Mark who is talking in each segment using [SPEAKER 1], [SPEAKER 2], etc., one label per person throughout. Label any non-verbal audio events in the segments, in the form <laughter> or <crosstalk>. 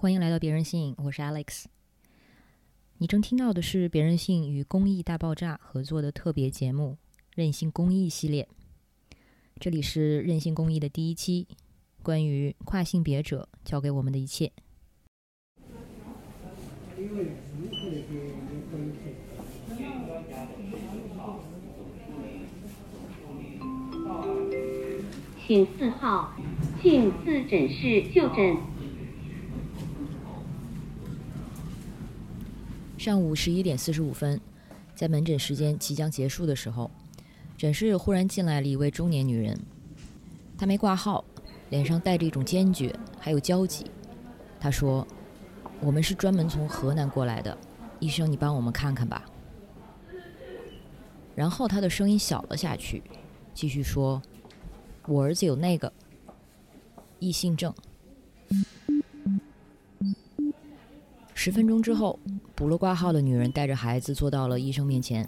[SPEAKER 1] 欢迎来到别人信，我是 Alex。你正听到的是别人信与公益大爆炸合作的特别节目《任性公益》系列。这里是任性公益的第一期，关于跨性别者教给我们的一切。
[SPEAKER 2] 请四号，请自诊室就诊。
[SPEAKER 1] 上午十一点四十五分，在门诊时间即将结束的时候，诊室忽然进来了一位中年女人。她没挂号，脸上带着一种坚决，还有焦急。她说：“我们是专门从河南过来的，医生，你帮我们看看吧。”然后她的声音小了下去，继续说。我儿子有那个异性症。十分钟之后，补了挂号的女人带着孩子坐到了医生面前。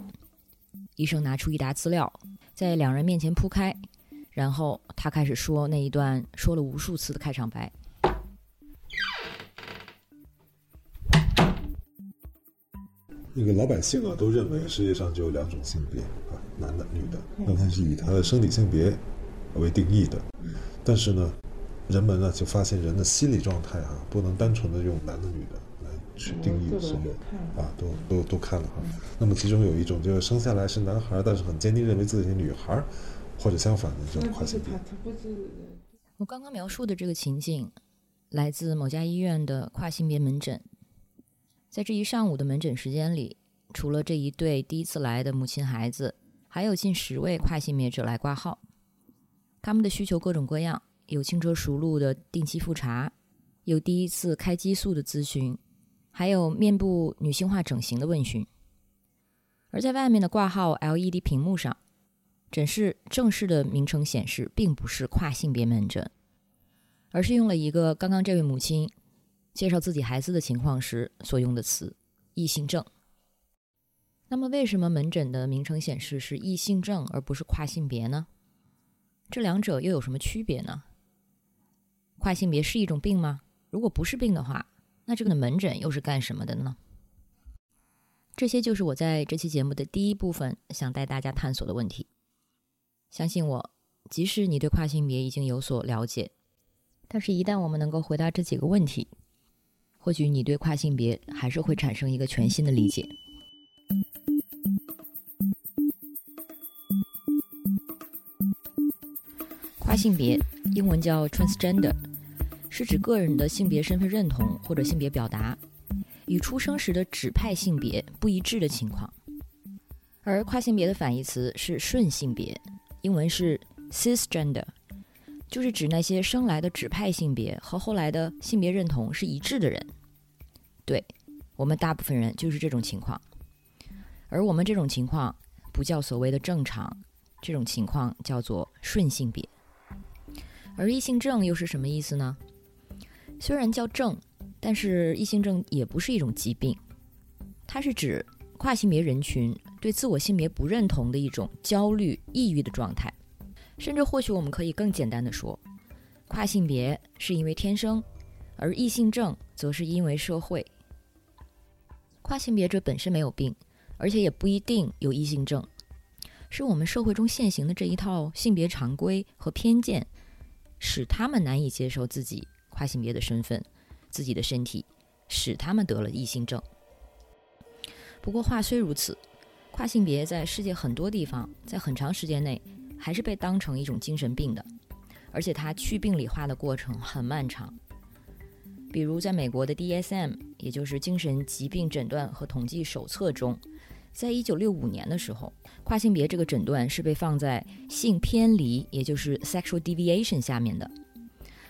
[SPEAKER 1] 医生拿出一沓资料，在两人面前铺开，然后他开始说那一段说了无数次的开场白。
[SPEAKER 3] 那个老百姓啊，都认为世界上只有两种性别啊，男的、女的。那他是以他的生理性别。为定义的，但是呢，人们呢就发现人的心理状态啊，不能单纯的用男的女的来去定义所有啊，都都都看了哈。那么其中有一种就是生下来是男孩，但是很坚定认为自己是女孩，或者相反的这种跨性别。
[SPEAKER 1] 我刚刚描述的这个情境，来自某家医院的跨性别门诊。在这一上午的门诊时间里，除了这一对第一次来的母亲孩子，还有近十位跨性别者来挂号。他们的需求各种各样，有轻车熟路的定期复查，有第一次开激素的咨询，还有面部女性化整形的问询。而在外面的挂号 LED 屏幕上，诊室正式的名称显示并不是跨性别门诊，而是用了一个刚刚这位母亲介绍自己孩子的情况时所用的词——异性症。那么，为什么门诊的名称显示是异性症而不是跨性别呢？这两者又有什么区别呢？跨性别是一种病吗？如果不是病的话，那这个的门诊又是干什么的呢？这些就是我在这期节目的第一部分想带大家探索的问题。相信我，即使你对跨性别已经有所了解，但是一旦我们能够回答这几个问题，或许你对跨性别还是会产生一个全新的理解。跨性别，英文叫 transgender，是指个人的性别身份认同或者性别表达与出生时的指派性别不一致的情况。而跨性别的反义词是顺性别，英文是 cisgender，就是指那些生来的指派性别和后来的性别认同是一致的人。对我们大部分人就是这种情况，而我们这种情况不叫所谓的正常，这种情况叫做顺性别。而异性症又是什么意思呢？虽然叫症，但是异性症也不是一种疾病，它是指跨性别人群对自我性别不认同的一种焦虑、抑郁的状态。甚至或许我们可以更简单的说，跨性别是因为天生，而异性症则是因为社会。跨性别者本身没有病，而且也不一定有异性症，是我们社会中现行的这一套性别常规和偏见。使他们难以接受自己跨性别的身份，自己的身体，使他们得了异性症。不过话虽如此，跨性别在世界很多地方，在很长时间内还是被当成一种精神病的，而且它去病理化的过程很漫长。比如在美国的 DSM，也就是精神疾病诊断和统计手册中。在一九六五年的时候，跨性别这个诊断是被放在性偏离，也就是 sexual deviation 下面的。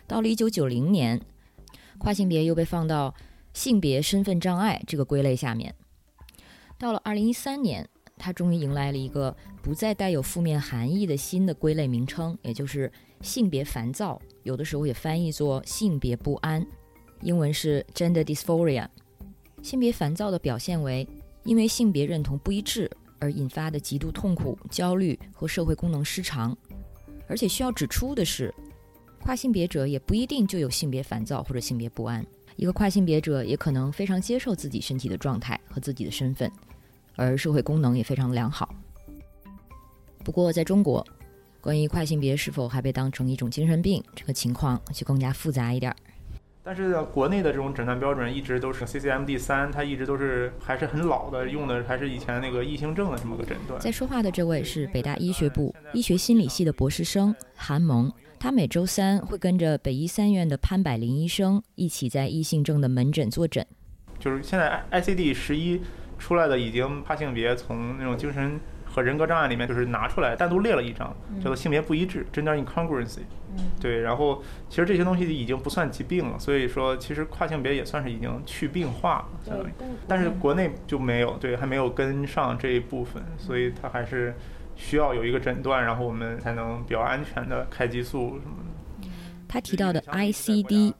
[SPEAKER 1] 到了一九九零年，跨性别又被放到性别身份障碍这个归类下面。到了二零一三年，它终于迎来了一个不再带有负面含义的新的归类名称，也就是性别烦躁，有的时候也翻译作性别不安，英文是 gender dysphoria。性别烦躁的表现为。因为性别认同不一致而引发的极度痛苦、焦虑和社会功能失常，而且需要指出的是，跨性别者也不一定就有性别烦躁或者性别不安，一个跨性别者也可能非常接受自己身体的状态和自己的身份，而社会功能也非常良好。不过，在中国，关于跨性别是否还被当成一种精神病，这个情况就更加复杂一点儿。
[SPEAKER 4] 但是国内的这种诊断标准一直都是 CCMD 三，它一直都是还是很老的，用的还是以前那个异性症的这么个诊断。
[SPEAKER 1] 在说话的这位是北大医学部医学心理系的博士生韩萌，他每周三会跟着北医三院的潘百林医生一起在异性症的门诊坐诊。
[SPEAKER 4] 就是现在 ICD 十一出来的，已经跨性别从那种精神。和人格障碍里面就是拿出来单独列了一张，叫做性别不一致 （gender incongruency）。对，然后其实这些东西已经不算疾病了，所以说其实跨性别也算是已经去病化了，相当于。但是国内就没有，对，还没有跟上这一部分，所以它还是需要有一个诊断，然后我们才能比较安全的开激素什么的。
[SPEAKER 1] 他提到的 ICD，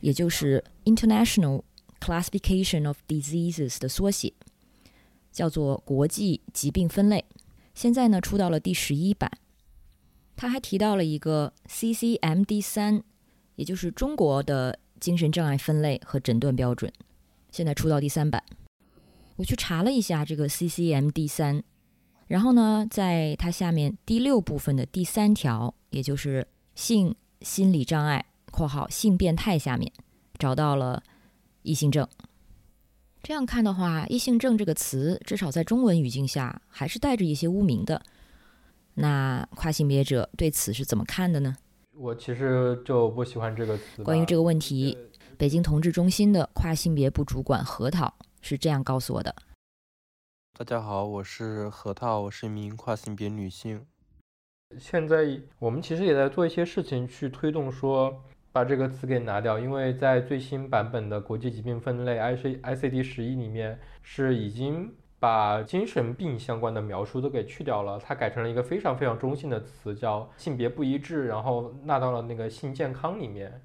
[SPEAKER 1] 也就是 International Classification of Diseases 的缩写。叫做国际疾病分类，现在呢出到了第十一版。他还提到了一个 CCMD 三，也就是中国的精神障碍分类和诊断标准，现在出到第三版。我去查了一下这个 CCMD 三，然后呢，在它下面第六部分的第三条，也就是性心理障碍（括号性变态）下面，找到了异性症。这样看的话，“异性症”这个词，至少在中文语境下，还是带着一些污名的。那跨性别者对此是怎么看的呢？
[SPEAKER 5] 我其实就不喜欢这个词。
[SPEAKER 1] 关于这个问题，北京同志中心的跨性别部主管何涛是这样告诉我的：“
[SPEAKER 6] 大家好，我是核桃，我是一名跨性别女性。
[SPEAKER 5] 现在我们其实也在做一些事情去推动说。”把这个词给拿掉，因为在最新版本的国际疾病分类 I C I C D 十一里面是已经把精神病相关的描述都给去掉了，它改成了一个非常非常中性的词，叫性别不一致，然后纳到了那个性健康里面。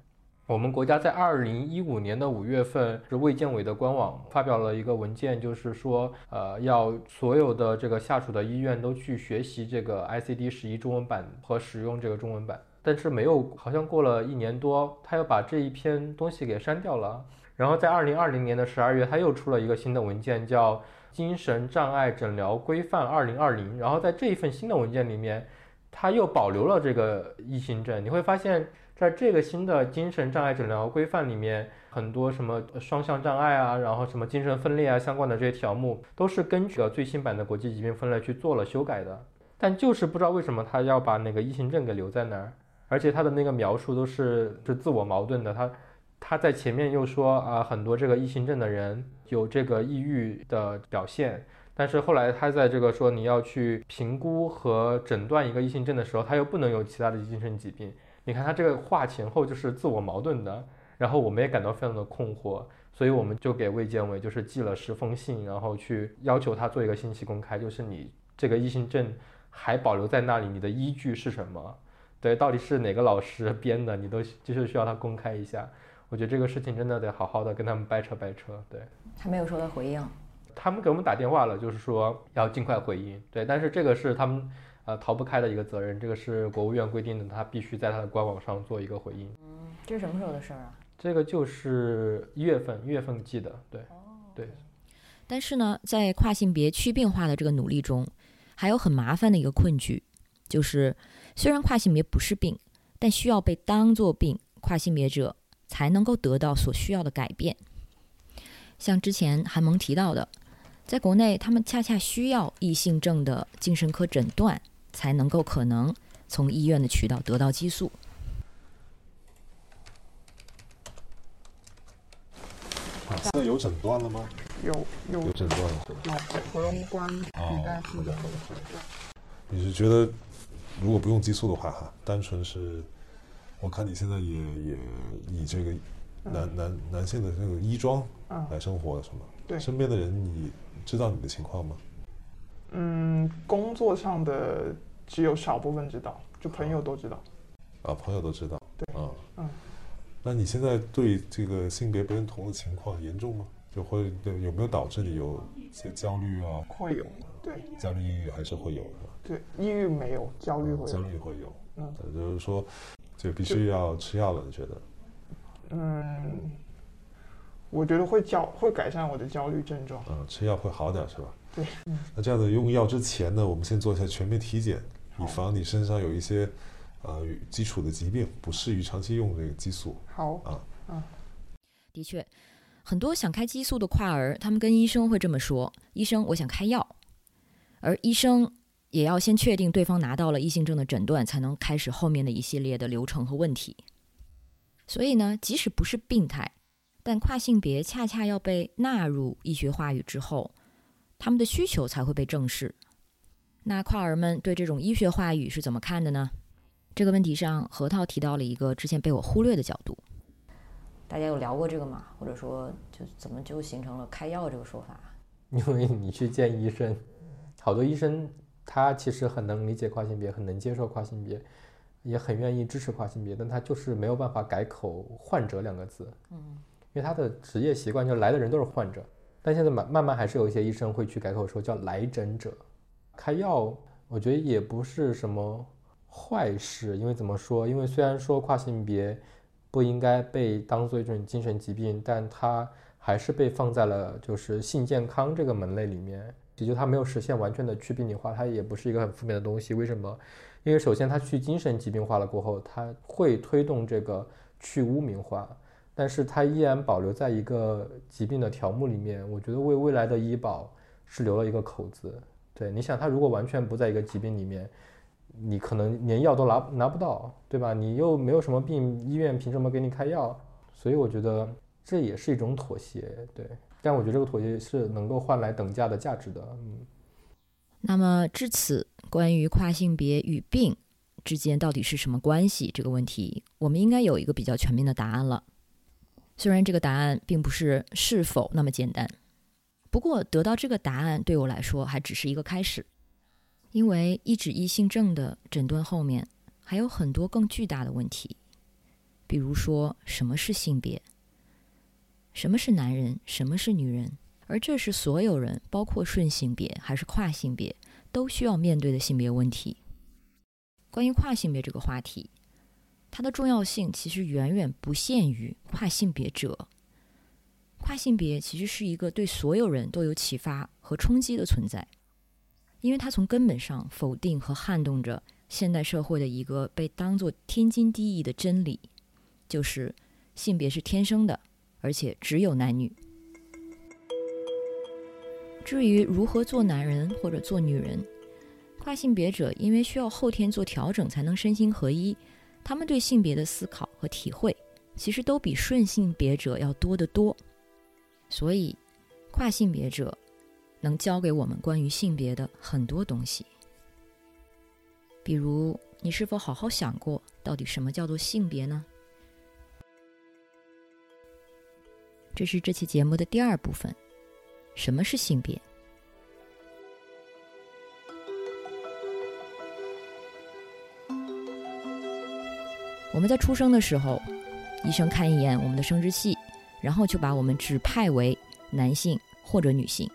[SPEAKER 5] 我们国家在二零一五年的五月份，是卫健委的官网发表了一个文件，就是说，呃，要所有的这个下属的医院都去学习这个 I C D 十一中文版和使用这个中文版。但是没有，好像过了一年多，他又把这一篇东西给删掉了。然后在二零二零年的十二月，他又出了一个新的文件，叫《精神障碍诊疗规范二零二零》。然后在这一份新的文件里面，他又保留了这个异性症。你会发现在这个新的精神障碍诊疗规范里面，很多什么双向障碍啊，然后什么精神分裂啊相关的这些条目，都是根据了最新版的国际疾病分类去做了修改的。但就是不知道为什么他要把那个异性症给留在那儿。而且他的那个描述都是是自我矛盾的，他他在前面又说啊，很多这个异性症的人有这个抑郁的表现，但是后来他在这个说你要去评估和诊断一个异性症的时候，他又不能有其他的精神疾病。你看他这个话前后就是自我矛盾的，然后我们也感到非常的困惑，所以我们就给卫健委就是寄了十封信，然后去要求他做一个信息公开，就是你这个异性证还保留在那里，你的依据是什么？对，到底是哪个老师编的？你都就是需要他公开一下。我觉得这个事情真的得好好的跟他们掰扯掰扯。对，
[SPEAKER 1] 他没有收到回应。
[SPEAKER 5] 他们给我们打电话了，就是说要尽快回应。对，但是这个是他们呃逃不开的一个责任，这个是国务院规定的，他必须在他的官网上做一个回应。
[SPEAKER 1] 嗯，这是什么时候的事儿啊？
[SPEAKER 5] 这个就是一月份，一月份记的。对，对。
[SPEAKER 1] 但是呢，在跨性别去病化的这个努力中，还有很麻烦的一个困局，就是。虽然跨性别不是病，但需要被当作病，跨性别者才能够得到所需要的改变。像之前韩萌提到的，在国内他们恰恰需要异性症的精神科诊断，才能够可能从医院的渠道得到激素。
[SPEAKER 3] 现在有诊断了吗？
[SPEAKER 7] 有有
[SPEAKER 3] 有诊断了。
[SPEAKER 7] 有核溶关替代术的。
[SPEAKER 3] 你是觉得？如果不用激素的话，哈，单纯是，我看你现在也也以这个男男男性的这个衣装来生活，是吗？
[SPEAKER 7] 对。
[SPEAKER 3] 身边的人，你知道你的情况吗？
[SPEAKER 7] 嗯，工作上的只有少部分知道，就朋友都知道。
[SPEAKER 3] 啊，朋友都知道。
[SPEAKER 7] 对。
[SPEAKER 3] 嗯
[SPEAKER 7] 嗯。
[SPEAKER 3] 那你现在对这个性别不认同的情况严重吗？就会有没有导致你有些焦虑啊？
[SPEAKER 7] 会有。对。
[SPEAKER 3] 焦虑、抑郁还是会有的。
[SPEAKER 7] 对，抑郁没有，焦虑会有。
[SPEAKER 3] 焦虑会有，
[SPEAKER 7] 嗯，
[SPEAKER 3] 就是说，就必须要吃药了。你觉得？
[SPEAKER 7] 嗯，我觉得会焦会改善我的焦虑症状。
[SPEAKER 3] 嗯，吃药会好点是吧？
[SPEAKER 7] 对，嗯，
[SPEAKER 3] 那这样的用药之前呢，我们先做一下全面体检，以防你身上有一些呃基础的疾病，不适于长期用这个激素。
[SPEAKER 7] 好，
[SPEAKER 3] 啊嗯
[SPEAKER 1] 的确，很多想开激素的跨儿，他们跟医生会这么说：“医生，我想开药。”而医生也要先确定对方拿到了异性症的诊断，才能开始后面的一系列的流程和问题。所以呢，即使不是病态，但跨性别恰恰要被纳入医学话语之后，他们的需求才会被正视。那跨儿们对这种医学话语是怎么看的呢？这个问题上，核桃提到了一个之前被我忽略的角度。大家有聊过这个吗？或者说，就怎么就形成了开药这个说法？
[SPEAKER 5] 因为你去见医生，好多医生他其实很能理解跨性别，很能接受跨性别，也很愿意支持跨性别，但他就是没有办法改口“患者”两个字。
[SPEAKER 1] 嗯，
[SPEAKER 5] 因为他的职业习惯就来的人都是患者，但现在慢慢慢还是有一些医生会去改口说叫来诊者。开药，我觉得也不是什么坏事，因为怎么说？因为虽然说跨性别不应该被当做一种精神疾病，但它还是被放在了就是性健康这个门类里面，也就它没有实现完全的去病理化，它也不是一个很负面的东西。为什么？因为首先它去精神疾病化了过后，它会推动这个去污名化，但是它依然保留在一个疾病的条目里面，我觉得为未来的医保是留了一个口子。对，你想，它如果完全不在一个疾病里面，你可能连药都拿拿不到，对吧？你又没有什么病，医院凭什么给你开药？所以我觉得这也是一种妥协，对。但我觉得这个妥协是能够换来等价的价值的，嗯。
[SPEAKER 1] 那么至此，关于跨性别与病之间到底是什么关系这个问题，我们应该有一个比较全面的答案了。虽然这个答案并不是是否那么简单，不过得到这个答案对我来说还只是一个开始，因为一指异性症的诊断后面还有很多更巨大的问题，比如说什么是性别，什么是男人，什么是女人。而这是所有人，包括顺性别还是跨性别，都需要面对的性别问题。关于跨性别这个话题，它的重要性其实远远不限于跨性别者。跨性别其实是一个对所有人都有启发和冲击的存在，因为它从根本上否定和撼动着现代社会的一个被当作天经地义的真理，就是性别是天生的，而且只有男女。至于如何做男人或者做女人，跨性别者因为需要后天做调整才能身心合一，他们对性别的思考和体会，其实都比顺性别者要多得多。所以，跨性别者能教给我们关于性别的很多东西，比如你是否好好想过，到底什么叫做性别呢？这是这期节目的第二部分。什么是性别？我们在出生的时候，医生看一眼我们的生殖器，然后就把我们指派为男性或者女性。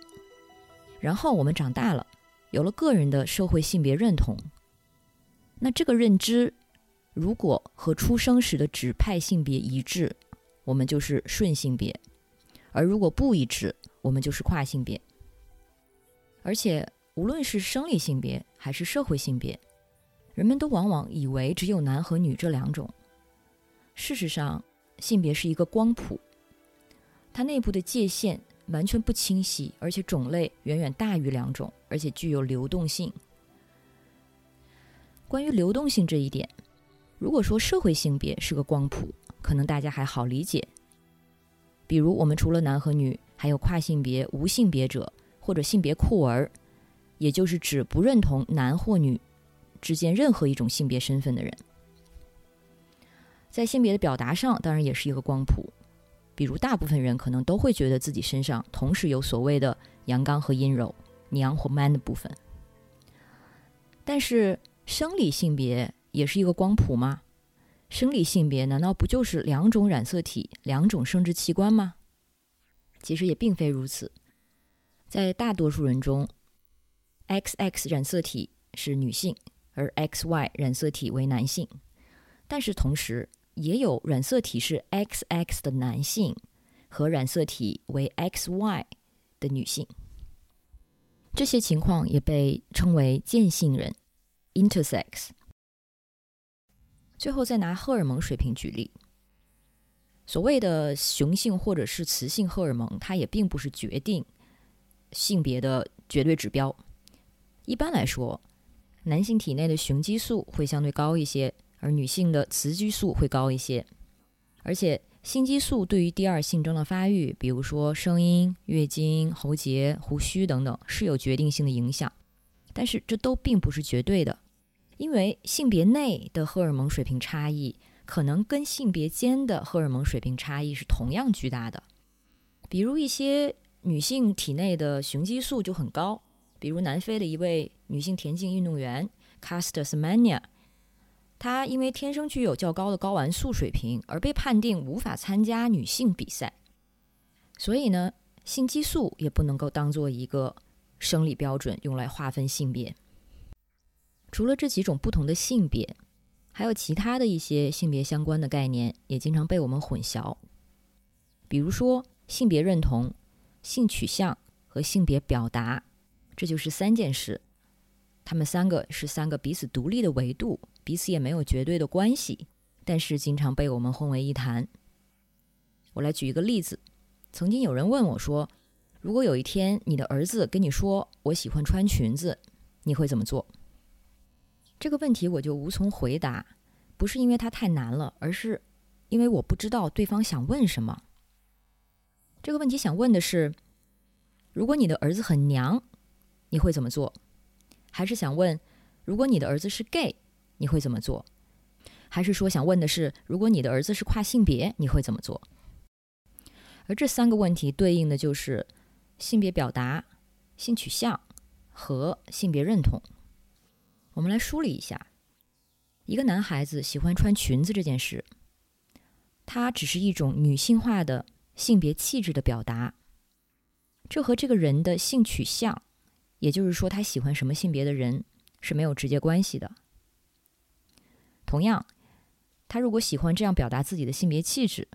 [SPEAKER 1] 然后我们长大了，有了个人的社会性别认同。那这个认知，如果和出生时的指派性别一致，我们就是顺性别；而如果不一致，我们就是跨性别，而且无论是生理性别还是社会性别，人们都往往以为只有男和女这两种。事实上，性别是一个光谱，它内部的界限完全不清晰，而且种类远远大于两种，而且具有流动性。关于流动性这一点，如果说社会性别是个光谱，可能大家还好理解。比如，我们除了男和女，还有跨性别、无性别者或者性别酷儿，也就是指不认同男或女之间任何一种性别身份的人。在性别的表达上，当然也是一个光谱。比如，大部分人可能都会觉得自己身上同时有所谓的阳刚和阴柔、娘或 man 的部分。但是，生理性别也是一个光谱吗？生理性别难道不就是两种染色体、两种生殖器官吗？其实也并非如此。在大多数人中，XX 染色体是女性，而 XY 染色体为男性。但是同时，也有染色体是 XX 的男性和染色体为 XY 的女性。这些情况也被称为间性人 （intersex）。最后再拿荷尔蒙水平举例，所谓的雄性或者是雌性荷尔蒙，它也并不是决定性别的绝对指标。一般来说，男性体内的雄激素会相对高一些，而女性的雌激素会高一些。而且，性激素对于第二性征的发育，比如说声音、月经、喉结、胡须等等，是有决定性的影响。但是，这都并不是绝对的。因为性别内的荷尔蒙水平差异，可能跟性别间的荷尔蒙水平差异是同样巨大的。比如一些女性体内的雄激素就很高，比如南非的一位女性田径运动员 Castusmania，她因为天生具有较高的睾丸素水平，而被判定无法参加女性比赛。所以呢，性激素也不能够当做一个生理标准用来划分性别。除了这几种不同的性别，还有其他的一些性别相关的概念也经常被我们混淆。比如说，性别认同、性取向和性别表达，这就是三件事。他们三个是三个彼此独立的维度，彼此也没有绝对的关系，但是经常被我们混为一谈。我来举一个例子：曾经有人问我说，如果有一天你的儿子跟你说“我喜欢穿裙子”，你会怎么做？这个问题我就无从回答，不是因为它太难了，而是因为我不知道对方想问什么。这个问题想问的是：如果你的儿子很娘，你会怎么做？还是想问，如果你的儿子是 gay，你会怎么做？还是说想问的是，如果你的儿子是跨性别，你会怎么做？而这三个问题对应的就是性别表达、性取向和性别认同。我们来梳理一下，一个男孩子喜欢穿裙子这件事，它只是一种女性化的性别气质的表达，这和这个人的性取向，也就是说他喜欢什么性别的人是没有直接关系的。同样，他如果喜欢这样表达自己的性别气质，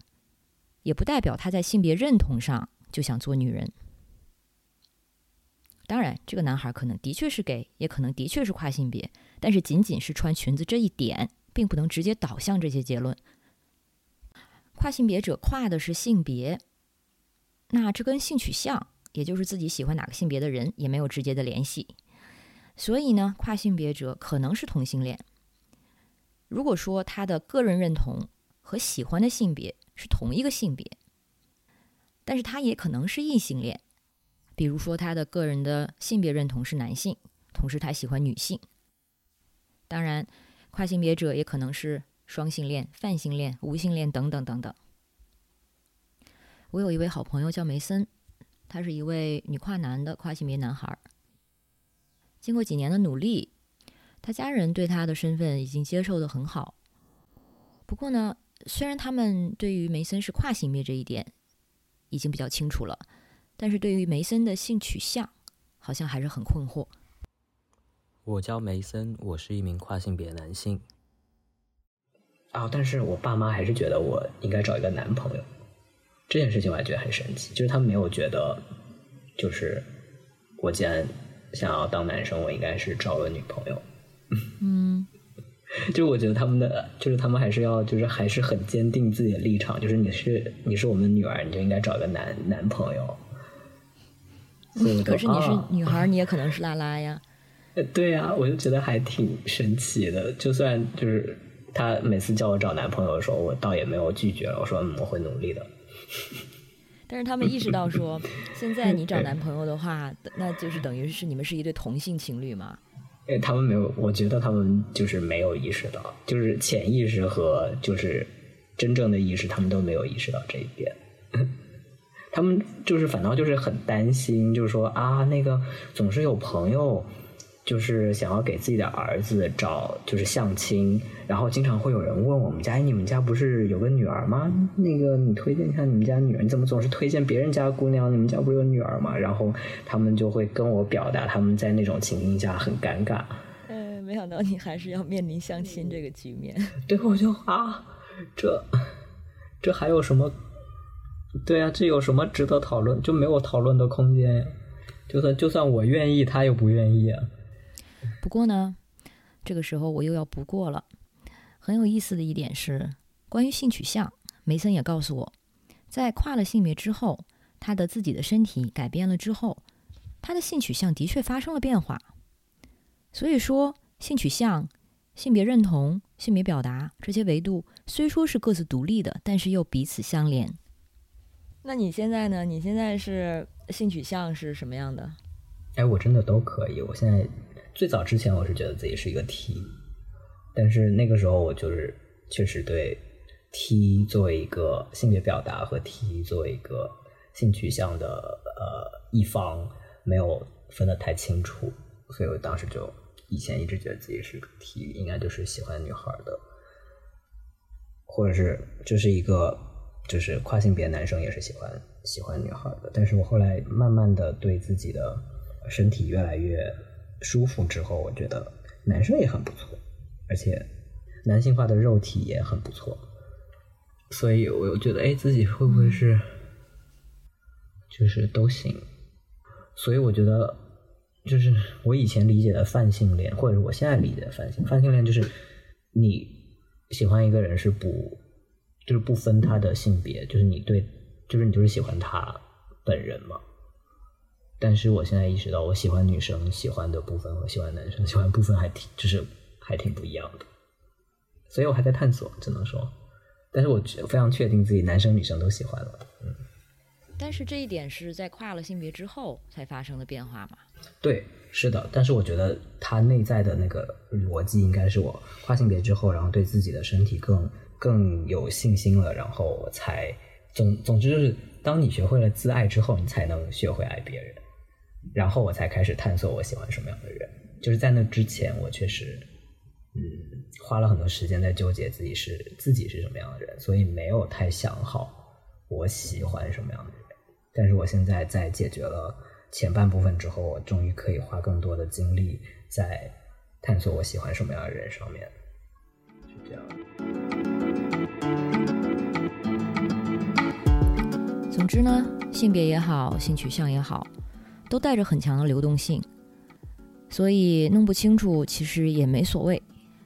[SPEAKER 1] 也不代表他在性别认同上就想做女人。当然，这个男孩可能的确是 gay，也可能的确是跨性别，但是仅仅是穿裙子这一点，并不能直接导向这些结论。跨性别者跨的是性别，那这跟性取向，也就是自己喜欢哪个性别的人，也没有直接的联系。所以呢，跨性别者可能是同性恋。如果说他的个人认同和喜欢的性别是同一个性别，但是他也可能是异性恋。比如说，他的个人的性别认同是男性，同时他喜欢女性。当然，跨性别者也可能是双性恋、泛性恋、无性恋等等等等。我有一位好朋友叫梅森，他是一位女跨男的跨性别男孩。经过几年的努力，他家人对他的身份已经接受的很好。不过呢，虽然他们对于梅森是跨性别这一点已经比较清楚了。但是对于梅森的性取向，好像还是很困惑。
[SPEAKER 8] 我叫梅森，我是一名跨性别男性。啊，但是我爸妈还是觉得我应该找一个男朋友。这件事情我还觉得很神奇，就是他们没有觉得，就是我既然想要当男生，我应该是找个女朋友。
[SPEAKER 1] 嗯，<laughs>
[SPEAKER 8] 就我觉得他们的，就是他们还是要，就是还是很坚定自己的立场，就是你是你是我们女儿，你就应该找个男男朋友。
[SPEAKER 1] 可是你是女孩，你也可能是拉拉呀。<laughs>
[SPEAKER 8] 对呀，我就觉得还挺神奇的。就算就是他每次叫我找男朋友的时候，我倒也没有拒绝了。我说嗯，我会努力的。
[SPEAKER 1] 但是他们意识到说，现在你找男朋友的话，那就是等于是你们是一对同性情侣嘛？
[SPEAKER 8] 哎，他们没有，我觉得他们就是没有意识到，就是潜意识和就是真正的意识，他们都没有意识到这一点。<laughs> 他们就是反倒就是很担心，就是说啊，那个总是有朋友就是想要给自己的儿子找就是相亲，然后经常会有人问我们家，你们家不是有个女儿吗？那个你推荐一下你们家女儿，你怎么总是推荐别人家姑娘？你们家不是有女儿吗？然后他们就会跟我表达他们在那种情境下很尴尬。
[SPEAKER 1] 嗯，没想到你还是要面临相亲这个局面。<laughs>
[SPEAKER 8] 对，我就啊，这这还有什么？对啊，这有什么值得讨论？就没有讨论的空间呀。就算就算我愿意，他又不愿意啊。
[SPEAKER 1] 不过呢，这个时候我又要不过了。很有意思的一点是，关于性取向，梅森也告诉我，在跨了性别之后，他的自己的身体改变了之后，他的性取向的确发生了变化。所以说，性取向、性别认同、性别表达这些维度虽说是各自独立的，但是又彼此相连。那你现在呢？你现在是性取向是什么样的？
[SPEAKER 8] 哎，我真的都可以。我现在最早之前我是觉得自己是一个 T，但是那个时候我就是确实对 T 作为一个性别表达和 T 作为一个性取向的呃一方没有分得太清楚，所以我当时就以前一直觉得自己是 T，应该就是喜欢女孩的，或者是这是一个。就是跨性别男生也是喜欢喜欢女孩的，但是我后来慢慢的对自己的身体越来越舒服之后，我觉得男生也很不错，而且男性化的肉体也很不错，所以我又觉得，哎，自己会不会是就是都行？所以我觉得，就是我以前理解的泛性恋，或者是我现在理解的泛性泛性恋，就是你喜欢一个人是不。就是不分他的性别，就是你对，就是你就是喜欢他本人嘛。但是我现在意识到，我喜欢女生喜欢的部分和喜欢男生喜欢部分还挺，就是还挺不一样的。所以我还在探索，只能说，但是我非常确定自己男生女生都喜欢了。嗯。
[SPEAKER 1] 但是这一点是在跨了性别之后才发生的变化吗？
[SPEAKER 8] 对，是的。但是我觉得他内在的那个逻辑应该是我跨性别之后，然后对自己的身体更。更有信心了，然后我才总总之就是，当你学会了自爱之后，你才能学会爱别人。然后我才开始探索我喜欢什么样的人。就是在那之前，我确实嗯花了很多时间在纠结自己是自己是什么样的人，所以没有太想好我喜欢什么样的人。但是我现在在解决了前半部分之后，我终于可以花更多的精力在探索我喜欢什么样的人上面。是这样。
[SPEAKER 1] 总之呢，性别也好，性取向也好，都带着很强的流动性，所以弄不清楚其实也没所谓。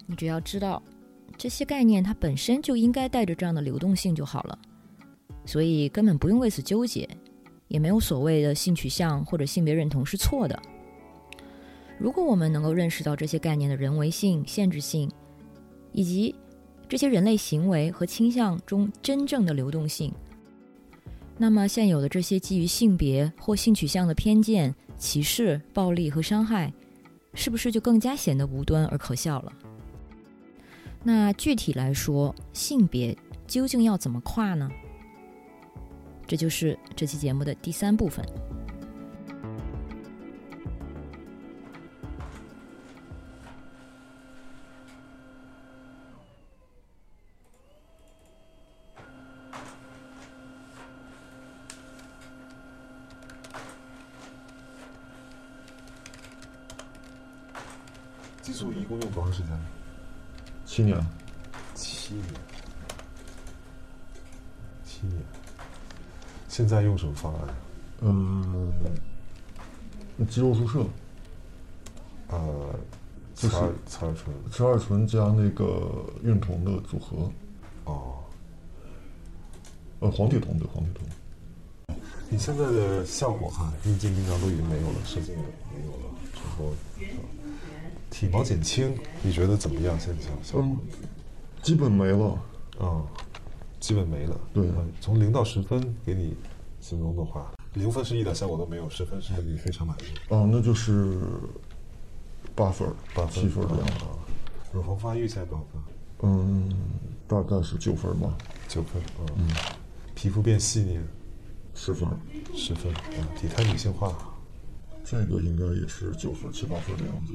[SPEAKER 1] 你只要知道这些概念，它本身就应该带着这样的流动性就好了。所以根本不用为此纠结，也没有所谓的性取向或者性别认同是错的。如果我们能够认识到这些概念的人为性、限制性，以及这些人类行为和倾向中真正的流动性。那么，现有的这些基于性别或性取向的偏见、歧视、暴力和伤害，是不是就更加显得无端而可笑了？那具体来说，性别究竟要怎么跨呢？这就是这期节目的第三部分。
[SPEAKER 3] 什么方案？
[SPEAKER 9] 嗯，肌肉注射。
[SPEAKER 3] 呃，
[SPEAKER 9] 就是
[SPEAKER 3] 雌二醇。
[SPEAKER 9] 雌二醇加那个孕酮的组合。
[SPEAKER 3] 哦。
[SPEAKER 9] 呃，黄体酮对，黄体酮。
[SPEAKER 3] 你现在的效果哈，阴茎、阴囊都已经没有了，射精也没有了，之后。体毛减轻，你觉得怎么样？现在
[SPEAKER 9] 嗯，基本没了。
[SPEAKER 3] 啊，基本没了。
[SPEAKER 9] 对，
[SPEAKER 3] 从零到十分给你形容的话，零分是一点效果都没有，十分是你非常满意。
[SPEAKER 9] 哦，那就是八分，
[SPEAKER 3] 八分
[SPEAKER 9] 七分这样。
[SPEAKER 3] 乳房发育现在多少分？
[SPEAKER 9] 嗯，大概是九分吧。
[SPEAKER 3] 九分，嗯。皮肤变细腻，
[SPEAKER 9] 十分，
[SPEAKER 3] 十分。嗯，体态女性化，
[SPEAKER 9] 这个应该也是九分七八分的样子。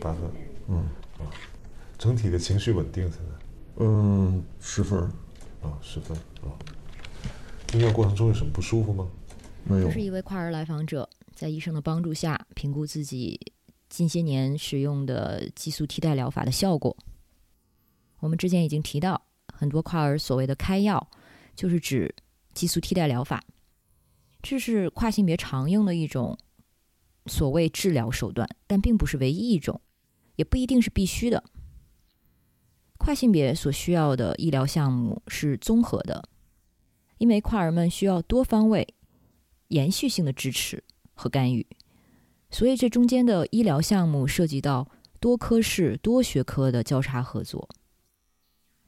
[SPEAKER 3] 八分，
[SPEAKER 9] 嗯，
[SPEAKER 3] 啊，整体的情绪稳定现在，
[SPEAKER 9] 嗯，十分，
[SPEAKER 3] 啊，十分，啊，婴儿过程中有什么不舒服吗？
[SPEAKER 9] 没有。
[SPEAKER 1] 是一位跨儿来访者在医生的帮助下评估自己近些年使用的激素替代疗法的效果。我们之前已经提到，很多跨儿所谓的开药，就是指激素替代疗法，这是跨性别常用的一种所谓治疗手段，但并不是唯一一种，也不一定是必须的。跨性别所需要的医疗项目是综合的，因为跨儿们需要多方位、延续性的支持和干预，所以这中间的医疗项目涉及到多科室、多学科的交叉合作。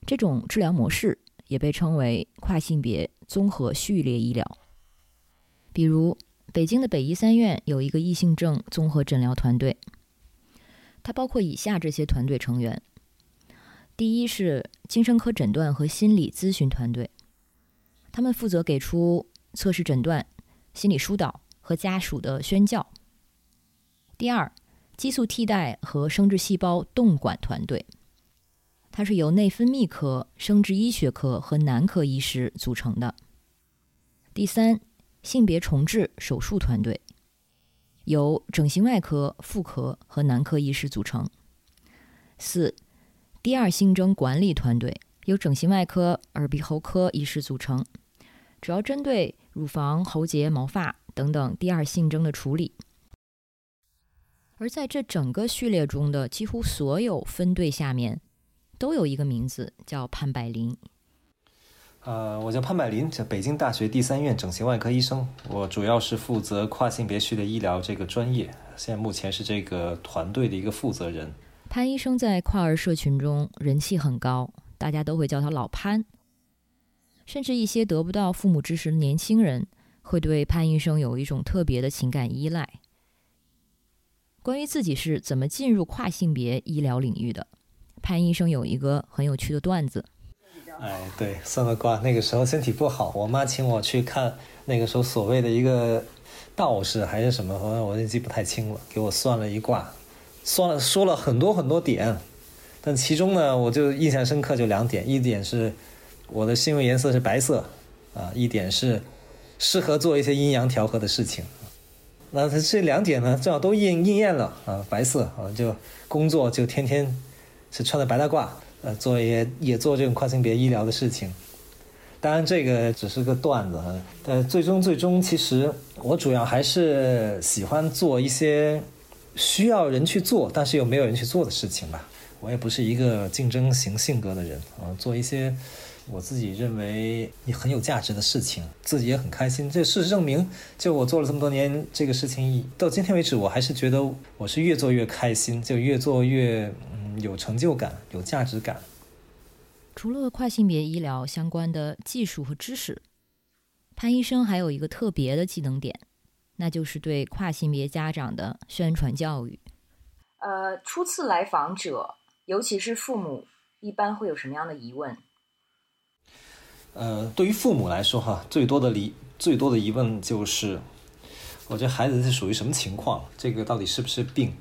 [SPEAKER 1] 这种治疗模式也被称为跨性别综合序列医疗。比如，北京的北医三院有一个异性症综合诊疗团队，它包括以下这些团队成员：第一是精神科诊断和心理咨询团队，他们负责给出测试诊断、心理疏导和家属的宣教；第二，激素替代和生殖细胞动管团队。它是由内分泌科、生殖医学科和男科医师组成的。第三，性别重置手术团队由整形外科、妇科和男科医师组成。四，第二性征管理团队由整形外科、耳鼻喉科医师组成，主要针对乳房、喉结、毛发等等第二性征的处理。而在这整个序列中的几乎所有分队下面。都有一个名字叫潘柏林。
[SPEAKER 10] 呃，我叫潘柏林，是北京大学第三院整形外科医生。我主要是负责跨性别序列医疗这个专业，现在目前是这个团队的一个负责人。
[SPEAKER 1] 潘医生在跨儿社群中人气很高，大家都会叫他老潘。甚至一些得不到父母支持的年轻人，会对潘医生有一种特别的情感依赖。关于自己是怎么进入跨性别医疗领域的？潘医生有一个很有趣的段子。
[SPEAKER 10] 哎，对，算个卦。那个时候身体不好，我妈请我去看那个时候所谓的一个道士还是什么，好像我也记不太清了。给我算了一卦，算了说了很多很多点，但其中呢，我就印象深刻就两点：一点是我的幸运颜色是白色，啊，一点是适合做一些阴阳调和的事情。那这两点呢，正好都应应验了啊，白色啊，就工作就天天。是穿的白大褂，呃，做也也做这种跨性别医疗的事情。当然，这个只是个段子哈。呃，最终最终，其实我主要还是喜欢做一些需要人去做，但是又没有人去做的事情吧。我也不是一个竞争型性格的人啊，做一些我自己认为也很有价值的事情，自己也很开心。这事实证明，就我做了这么多年这个事情，到今天为止，我还是觉得我是越做越开心，就越做越嗯。有成就感，有价值感。
[SPEAKER 1] 除了跨性别医疗相关的技术和知识，潘医生还有一个特别的技能点，那就是对跨性别家长的宣传教育。
[SPEAKER 11] 呃，初次来访者，尤其是父母，一般会有什么样的疑问？
[SPEAKER 10] 呃，对于父母来说，哈，最多的疑最多的疑问就是，我这孩子是属于什么情况？这个到底是不是病？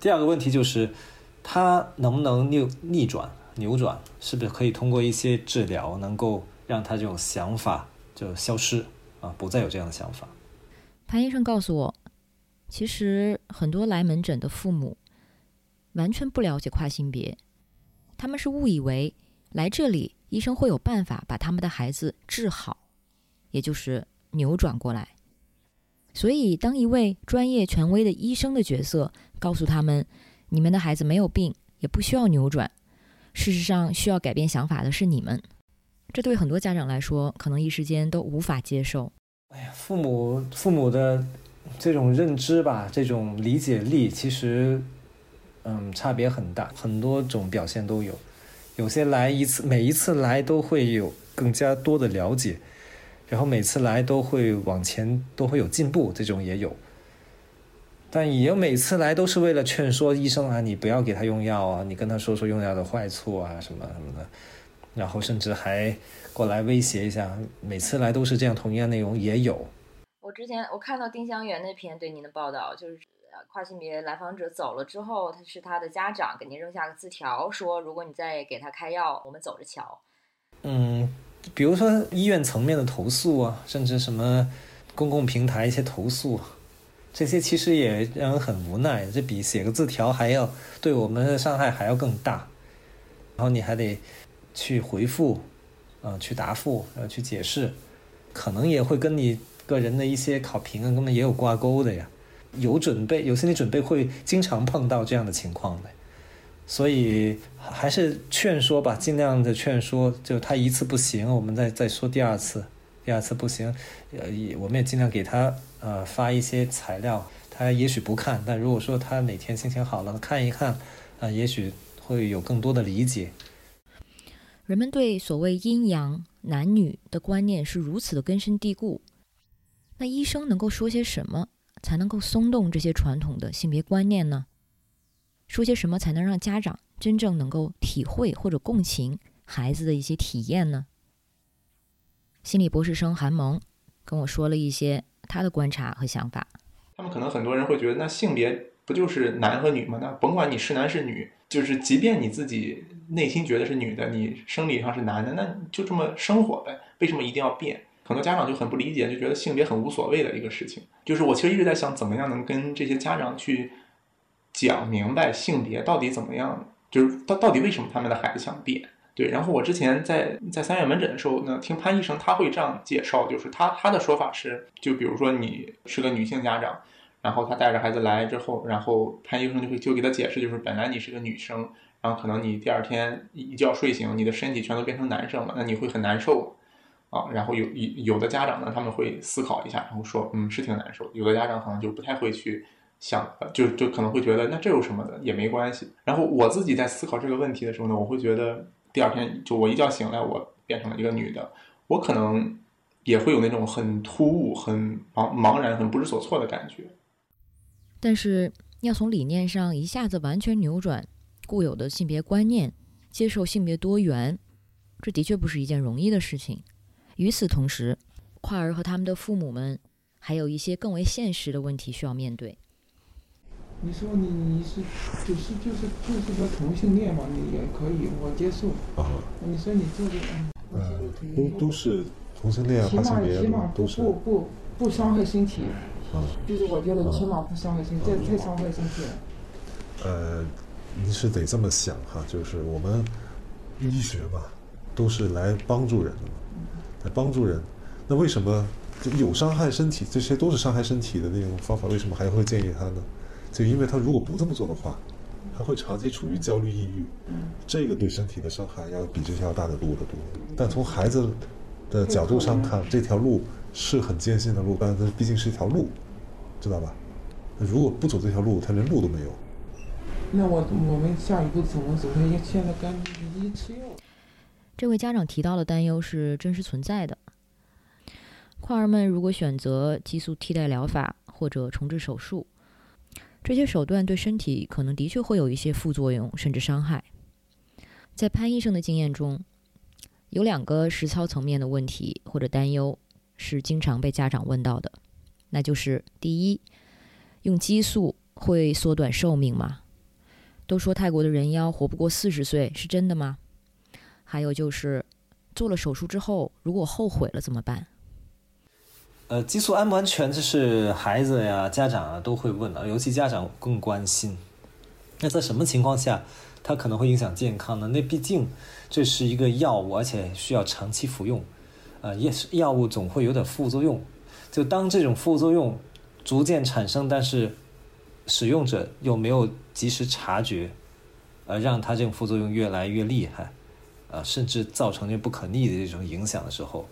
[SPEAKER 10] 第二个问题就是。他能不能逆逆转、扭转？是不是可以通过一些治疗，能够让他这种想法就消失啊，不再有这样的想法？
[SPEAKER 1] 潘医生告诉我，其实很多来门诊的父母完全不了解跨性别，他们是误以为来这里医生会有办法把他们的孩子治好，也就是扭转过来。所以，当一位专业权威的医生的角色告诉他们。你们的孩子没有病，也不需要扭转。事实上，需要改变想法的是你们。这对很多家长来说，可能一时间都无法接受。
[SPEAKER 10] 哎呀，父母父母的这种认知吧，这种理解力，其实嗯差别很大，很多种表现都有。有些来一次，每一次来都会有更加多的了解，然后每次来都会往前，都会有进步，这种也有。但也有每次来都是为了劝说医生啊，你不要给他用药啊，你跟他说说用药的坏处啊，什么什么的，然后甚至还过来威胁一下。每次来都是这样，同样内容也有。
[SPEAKER 11] 我之前我看到丁香园那篇对您的报道，就是跨性别来访者走了之后，他是他的家长给您扔下个字条，说如果你再给他开药，我们走着瞧。
[SPEAKER 10] 嗯，比如说医院层面的投诉啊，甚至什么公共平台一些投诉。这些其实也让人很无奈，这比写个字条还要对我们的伤害还要更大。然后你还得去回复，啊，去答复，然后去解释，可能也会跟你个人的一些考评啊，根本也有挂钩的呀。有准备，有心理准备，会经常碰到这样的情况的。所以还是劝说吧，尽量的劝说。就他一次不行，我们再再说第二次。第二次不行，呃，也我们也尽量给他呃发一些材料。他也许不看，但如果说他哪天心情好了，看一看，啊，也许会有更多的理解。
[SPEAKER 1] 人们对所谓阴阳男女的观念是如此的根深蒂固，那医生能够说些什么，才能够松动这些传统的性别观念呢？说些什么才能让家长真正能够体会或者共情孩子的一些体验呢？心理博士生韩萌跟我说了一些他的观察和想法。
[SPEAKER 4] 他们可能很多人会觉得，那性别不就是男和女吗？那甭管你是男是女，就是即便你自己。内心觉得是女的，你生理上是男的，那就这么生活呗。为什么一定要变？很多家长就很不理解，就觉得性别很无所谓的一个事情。就是我其实一直在想，怎么样能跟这些家长去讲明白性别到底怎么样，就是到到底为什么他们的孩子想变？对。然后我之前在在三院门诊的时候呢，听潘医生他会这样介绍，就是他他的说法是，就比如说你是个女性家长，然后他带着孩子来之后，然后潘医生就会就给他解释，就是本来你是个女生。然后可能你第二天一觉睡醒，你的身体全都变成男生了，那你会很难受，啊，然后有有有的家长呢，他们会思考一下，然后说，嗯，是挺难受。有的家长可能就不太会去想，就就可能会觉得那这有什么的，也没关系。然后我自己在思考这个问题的时候呢，我会觉得第二天就我一觉醒来，我变成了一个女的，我可能也会有那种很突兀、很茫茫然、很不知所措的感觉。
[SPEAKER 1] 但是要从理念上一下子完全扭转。固有的性别观念，接受性别多元，这的确不是一件容易的事情。与此同时，跨儿和他们的父母们还有一些更为现实的问题需要面对。
[SPEAKER 7] 你说你你是就是就是就是个同性恋嘛？你也可以，我接受。啊。你说你这个
[SPEAKER 3] 嗯，都都是同性恋，跨性别都是。
[SPEAKER 7] 不不不伤害身体。啊。就是我觉得起码不伤害身体，这太伤害身体了。
[SPEAKER 3] 呃。你是得这么想哈，就是我们医学嘛，都是来帮助人的嘛，来帮助人。那为什么就有伤害身体？这些都是伤害身体的那种方法，为什么还会建议他呢？就因为他如果不这么做的话，他会长期处于焦虑、抑郁，这个对身体的伤害要比这些要大得多得多。但从孩子的角度上看，这条路是很艰辛的路，但是毕竟是一条路，知道吧？如果不走这条路，他连路都没有。
[SPEAKER 7] 那我我们下一步怎么走呢？现在赶紧吃药。
[SPEAKER 1] 这位家长提到的担忧是真实存在的。患儿们如果选择激素替代疗法或者重置手术，这些手段对身体可能的确会有一些副作用，甚至伤害。在潘医生的经验中，有两个实操层面的问题或者担忧是经常被家长问到的，那就是第一，用激素会缩短寿命吗？都说泰国的人妖活不过四十岁，是真的吗？还有就是，做了手术之后，如果后悔了怎么办？
[SPEAKER 10] 呃，激素安不安全，这是孩子呀、家长啊都会问的，尤其家长更关心。那在什么情况下，它可能会影响健康呢？那毕竟这是一个药物，而且需要长期服用。呃，也是药物总会有点副作用。就当这种副作用逐渐产生，但是。使用者又没有及时察觉，呃，让他这种副作用越来越厉害，呃，甚至造成这不可逆的这种影响的时候，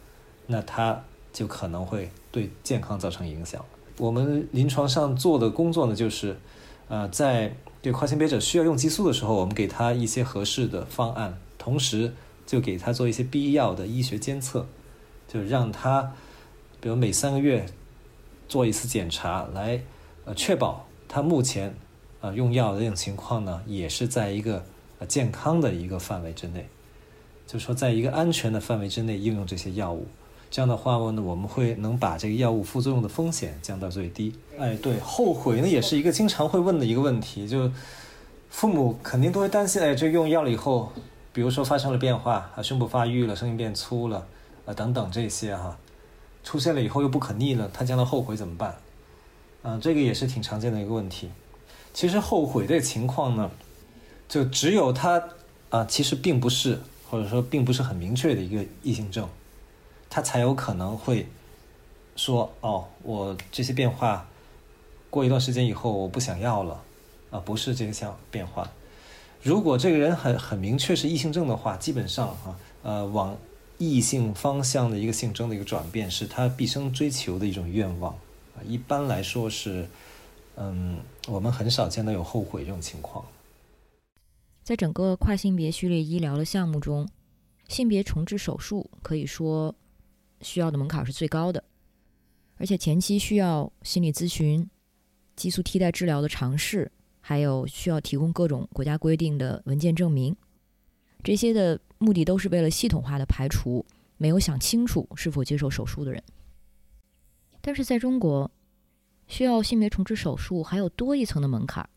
[SPEAKER 10] 那他就可能会对健康造成影响。我们临床上做的工作呢，就是，呃，在对跨性别者需要用激素的时候，我们给他一些合适的方案，同时就给他做一些必要的医学监测，就让他，比如每三个月做一次检查，来呃确保。他目前，呃，用药的这种情况呢，也是在一个呃健康的一个范围之内，就是说，在一个安全的范围之内应用这些药物，这样的话呢，我们会能把这个药物副作用的风险降到最低。哎，对，后悔呢也是一个经常会问的一个问题，就父母肯定都会担心，哎，这用药了以后，比如说发生了变化啊，胸部发育了，声音变粗了啊，等等这些哈，出现了以后又不可逆了，他将来后悔怎么办？嗯，这个也是挺常见的一个问题。其实后悔这情况呢，就只有他啊，其实并不是，或者说并不是很明确的一个异性症。他才有可能会说哦，我这些变化过一段时间以后我不想要了啊，不是这个项变化。如果这个人很很明确是异性症的话，基本上啊，呃，往异性方向的一个性征的一个转变，是他毕生追求的一种愿望啊。一般来说是，嗯，我们很少见到有后悔这种情况。
[SPEAKER 1] 在整个跨性别序列医疗的项目中，性别重置手术可以说需要的门槛是最高的，而且前期需要心理咨询、激素替代治疗的尝试。还有需要提供各种国家规定的文件证明，这些的目的都是为了系统化的排除没有想清楚是否接受手术的人。但是在中国，需要性别重置手术还有多一层的门槛。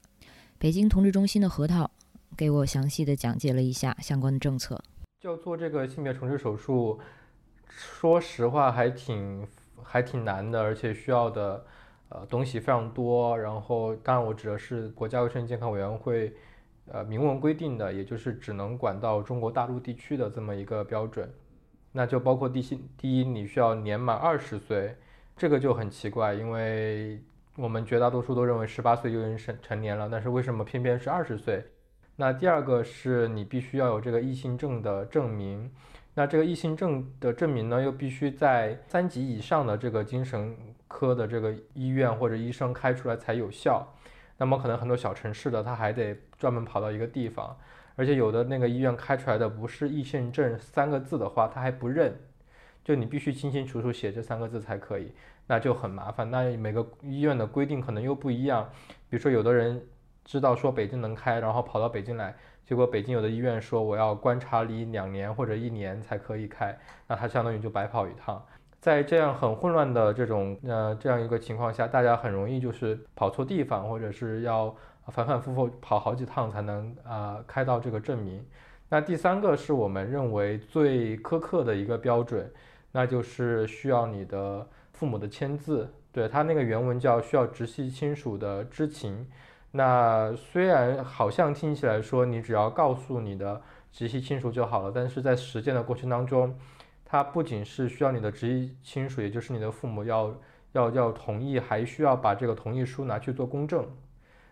[SPEAKER 1] 北京同志中心的核桃给我详细的讲解了一下相关的政策。
[SPEAKER 5] 就做这个性别重置手术，说实话还挺还挺难的，而且需要的。呃，东西非常多，然后当然我指的是国家卫生健康委员会，呃，明文规定的，也就是只能管到中国大陆地区的这么一个标准。那就包括第一，第一你需要年满二十岁，这个就很奇怪，因为我们绝大多数都认为十八岁就已经成成年了，但是为什么偏偏是二十岁？那第二个是你必须要有这个异性证的证明。那这个异性证的证明呢，又必须在三级以上的这个精神科的这个医院或者医生开出来才有效。那么可能很多小城市的他还得专门跑到一个地方，而且有的那个医院开出来的不是异性证三个字的话，他还不认，就你必须清清楚楚写这三个字才可以，那就很麻烦。那每个医院的规定可能又不一样，比如说有的人知道说北京能开，然后跑到北京来。结果北京有的医院说我要观察你两年或者一年才可以开，那他相当于就白跑一趟。在这样很混乱的这种呃这样一个情况下，大家很容易就是跑错地方，或者是要反反复复跑好几趟才能啊开到这个证明。那第三个是我们认为最苛刻的一个标准，那就是需要你的父母的签字，对他那个原文叫需要直系亲属的知情。那虽然好像听起来说你只要告诉你的直系亲属就好了，但是在实践的过程当中，它不仅是需要你的直系亲属，也就是你的父母要要要同意，还需要把这个同意书拿去做公证。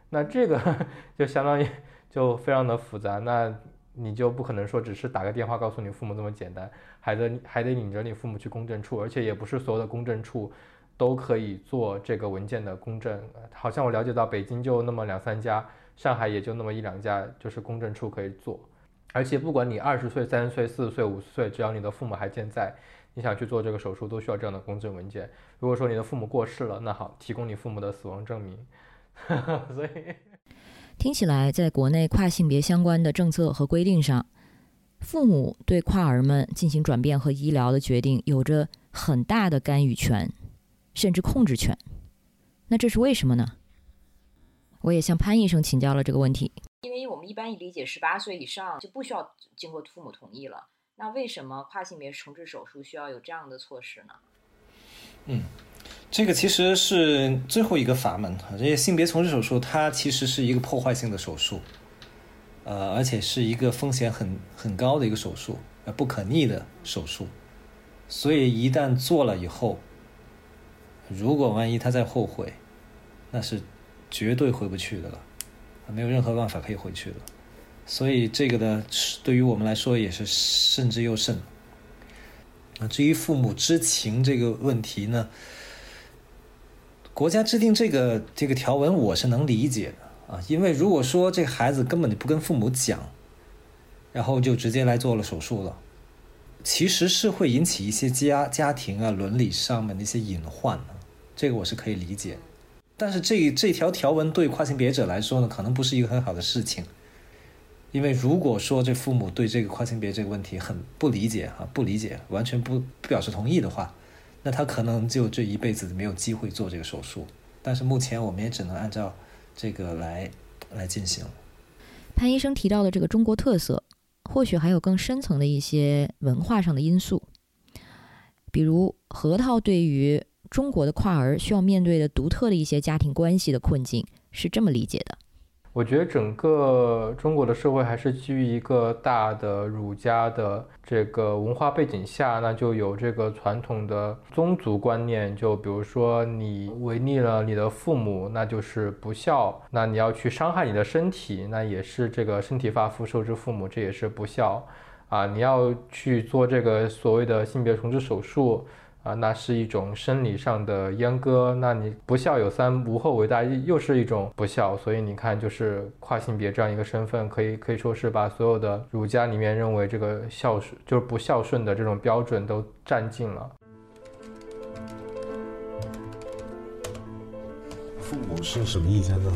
[SPEAKER 5] 那这个 <laughs> 就相当于就非常的复杂，那你就不可能说只是打个电话告诉你父母这么简单，还得还得领着你父母去公证处，而且也不是所有的公证处。都可以做这个文件的公证，好像我了解到北京就那么两三家，上海也就那么一两家，就是公证处可以做。而且不管你二十岁、三十岁、四十岁、五十岁，只要你的父母还健在，你想去做这个手术，都需要这样的公证文件。如果说你的父母过世了，那好，提供你父母的死亡证明。<laughs> 所以 <laughs>
[SPEAKER 1] 听起来，在国内跨性别相关的政策和规定上，父母对跨儿们进行转变和医疗的决定有着很大的干预权。甚至控制权，那这是为什么呢？我也向潘医生请教了这个问题。
[SPEAKER 11] 因为我们一般理解十八岁以上就不需要经过父母同意了，那为什么跨性别重置手术需要有这样的措施呢？
[SPEAKER 10] 嗯，这个其实是最后一个阀门啊。这些性别重置手术它其实是一个破坏性的手术，呃，而且是一个风险很很高的一个手术，呃，不可逆的手术。所以一旦做了以后，如果万一他再后悔，那是绝对回不去的了，没有任何办法可以回去的。所以这个呢，对于我们来说也是慎之又慎。啊，至于父母知情这个问题呢，国家制定这个这个条文，我是能理解的啊。因为如果说这孩子根本就不跟父母讲，然后就直接来做了手术了，其实是会引起一些家家庭啊伦理上面的一些隐患的。这个我是可以理解，但是这这条条文对跨性别者来说呢，可能不是一个很好的事情，因为如果说这父母对这个跨性别这个问题很不理解啊，不理解，完全不不表示同意的话，那他可能就这一辈子没有机会做这个手术。但是目前我们也只能按照这个来来进行。
[SPEAKER 1] 潘医生提到的这个中国特色，或许还有更深层的一些文化上的因素，比如核桃对于。中国的跨儿需要面对的独特的一些家庭关系的困境是这么理解的：
[SPEAKER 5] 我觉得整个中国的社会还是基于一个大的儒家的这个文化背景下，那就有这个传统的宗族观念，就比如说你违逆了你的父母，那就是不孝；那你要去伤害你的身体，那也是这个身体发肤受之父母，这也是不孝啊！你要去做这个所谓的性别重置手术。啊，那是一种生理上的阉割。那你不孝有三，无后为大，又是一种不孝。所以你看，就是跨性别这样一个身份，可以可以说是把所有的儒家里面认为这个孝顺就是不孝顺的这种标准都占尽了。
[SPEAKER 3] 父母是什么意见呢？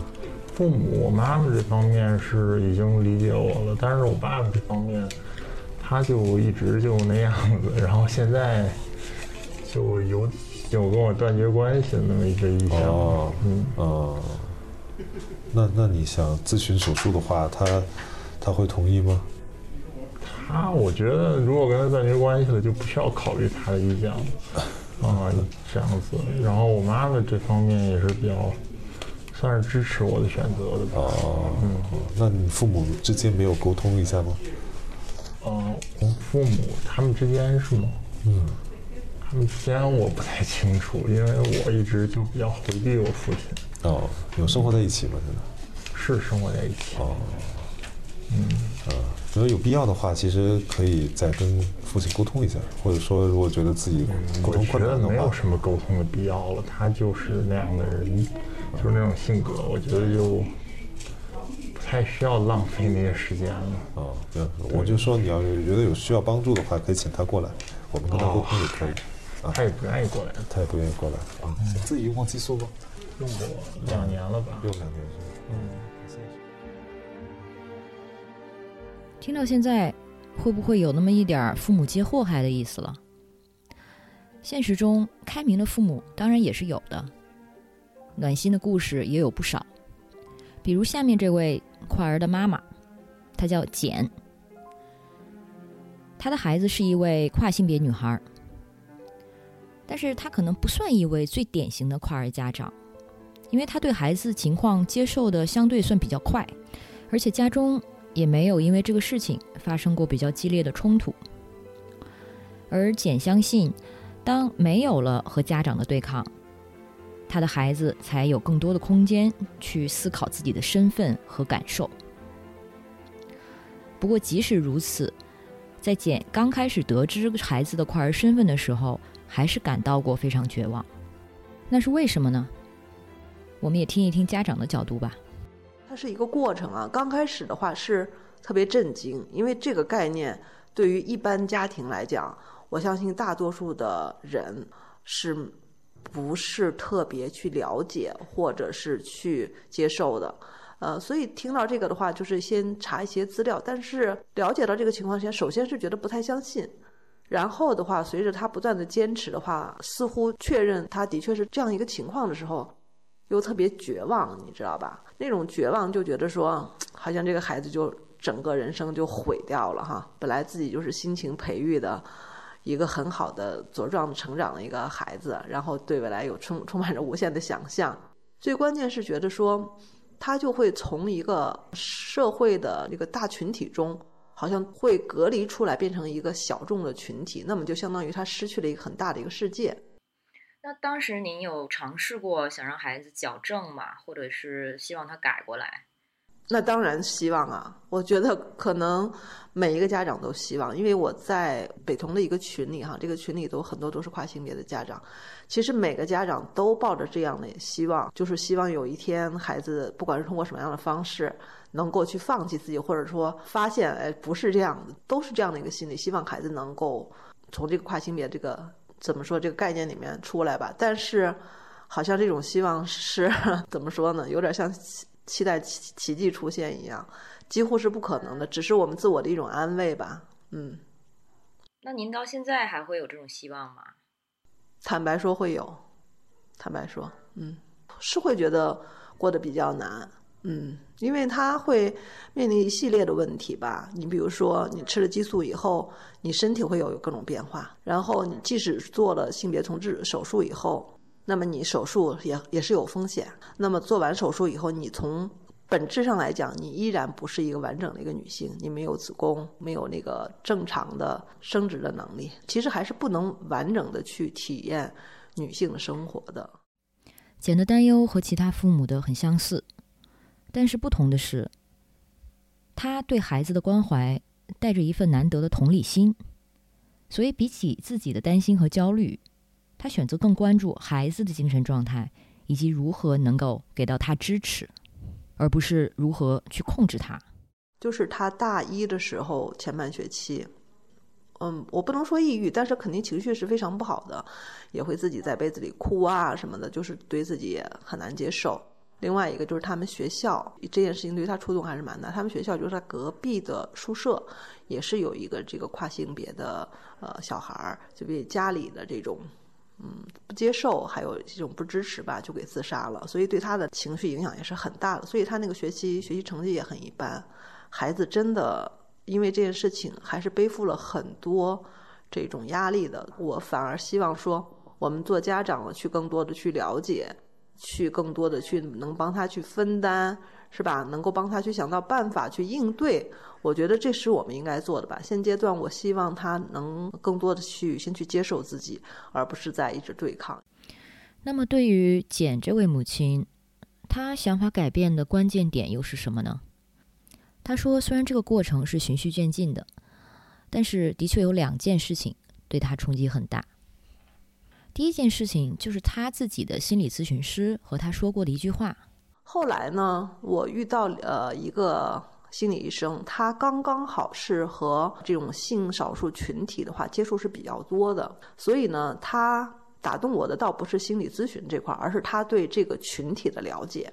[SPEAKER 12] 父母，我妈妈这方面是已经理解我了，但是我爸爸这方面，他就一直就那样子，然后现在。就有有跟我断绝关系的那么一个意向。
[SPEAKER 3] 哦，嗯，哦，那那你想咨询手术的话，他他会同意吗？
[SPEAKER 12] 他，我觉得如果跟他断绝关系了，就不需要考虑他的意见了。<laughs> 啊，这样子。然后我妈妈这方面也是比较算是支持我的选择的吧。
[SPEAKER 3] 哦，嗯，那你父母之间没有沟通一下吗？
[SPEAKER 12] 嗯，父母他们之间是吗？嗯。他们之间我不太清楚，因为我一直就比较回避我父亲。
[SPEAKER 3] 哦，有生活在一起吗？现在
[SPEAKER 12] 是生活在一起。
[SPEAKER 3] 哦，嗯，啊，如果有必要的话，其实可以再跟父亲沟通一下，或者说，如果觉得自己沟通困难的话，
[SPEAKER 12] 没有什么沟通的必要了。他就是那样的人，就是那种性格，我觉得就不太需要浪费那些时间了。
[SPEAKER 3] 哦，对，我就说你要是觉得有需要帮助的话，可以请他过来，我们跟他沟通也可以。
[SPEAKER 12] 他也不愿意过来，
[SPEAKER 3] 他也不愿意过来。啊，自己用过激素吗？
[SPEAKER 12] 用过两年了吧？
[SPEAKER 3] 用两年是嗯。
[SPEAKER 1] 听到现在，会不会有那么一点父母皆祸害的意思了？现实中，开明的父母当然也是有的，暖心的故事也有不少。比如下面这位快儿的妈妈，她叫简，她的孩子是一位跨性别女孩。但是他可能不算一位最典型的跨儿家长，因为他对孩子情况接受的相对算比较快，而且家中也没有因为这个事情发生过比较激烈的冲突。而简相信，当没有了和家长的对抗，他的孩子才有更多的空间去思考自己的身份和感受。不过即使如此，在简刚开始得知孩子的跨儿身份的时候，还是感到过非常绝望，那是为什么呢？我们也听一听家长的角度吧。
[SPEAKER 13] 它是一个过程啊，刚开始的话是特别震惊，因为这个概念对于一般家庭来讲，我相信大多数的人是不是特别去了解或者是去接受的。呃，所以听到这个的话，就是先查一些资料，但是了解到这个情况下，首先是觉得不太相信。然后的话，随着他不断的坚持的话，似乎确认他的确是这样一个情况的时候，又特别绝望，你知道吧？那种绝望就觉得说，好像这个孩子就整个人生就毁掉了哈。本来自己就是辛勤培育的一个很好的茁壮成长的一个孩子，然后对未来有充充满着无限的想象。最关键是觉得说，他就会从一个社会的这个大群体中。好像会隔离出来，变成一个小众的群体，那么就相当于他失去了一个很大的一个世界。
[SPEAKER 11] 那当时您有尝试过想让孩子矫正吗？或者是希望他改过来？
[SPEAKER 13] 那当然希望啊！我觉得可能每一个家长都希望，因为我在北同的一个群里哈，这个群里都很多都是跨性别的家长。其实每个家长都抱着这样的希望，就是希望有一天孩子不管是通过什么样的方式。能够去放弃自己，或者说发现，哎，不是这样的，都是这样的一个心理，希望孩子能够从这个跨性别这个怎么说这个概念里面出来吧。但是，好像这种希望是 <laughs> 怎么说呢？有点像期待奇奇迹出现一样，几乎是不可能的，只是我们自我的一种安慰吧。嗯。
[SPEAKER 11] 那您到现在还会有这种希望吗？
[SPEAKER 13] 坦白说会有，坦白说，嗯，是会觉得过得比较难。嗯，因为他会面临一系列的问题吧。你比如说，你吃了激素以后，你身体会有各种变化。然后你即使做了性别重置手术以后，那么你手术也也是有风险。那么做完手术以后，你从本质上来讲，你依然不是一个完整的一个女性，你没有子宫，没有那个正常的生殖的能力，其实还是不能完整的去体验女性的生活的。
[SPEAKER 1] 简的担忧和其他父母的很相似，但是不同的是，他对孩子的关怀带着一份难得的同理心，所以比起自己的担心和焦虑，他选择更关注孩子的精神状态以及如何能够给到他支持。而不是如何去控制他。
[SPEAKER 13] 就是他大一的时候前半学期，嗯，我不能说抑郁，但是肯定情绪是非常不好的，也会自己在被子里哭啊什么的，就是对自己也很难接受。另外一个就是他们学校这件事情对他触动还是蛮大。他们学校就是他隔壁的宿舍也是有一个这个跨性别的呃小孩儿，就被家里的这种。嗯，不接受，还有这种不支持吧，就给自杀了。所以对他的情绪影响也是很大的。所以他那个学期学习成绩也很一般。孩子真的因为这件事情，还是背负了很多这种压力的。我反而希望说，我们做家长的去更多的去了解，去更多的去能帮他去分担。是吧？能够帮他去想到办法去应对，我觉得这是我们应该做的吧。现阶段，我希望他能更多的去先去接受自己，而不是在一直对抗。
[SPEAKER 1] 那么，对于简这位母亲，她想法改变的关键点又是什么呢？她说：“虽然这个过程是循序渐进的，但是的确有两件事情对她冲击很大。第一件事情就是她自己的心理咨询师和她说过的一句话。”
[SPEAKER 13] 后来呢，我遇到呃一个心理医生，他刚刚好是和这种性少数群体的话接触是比较多的，所以呢，他打动我的倒不是心理咨询这块，而是他对这个群体的了解。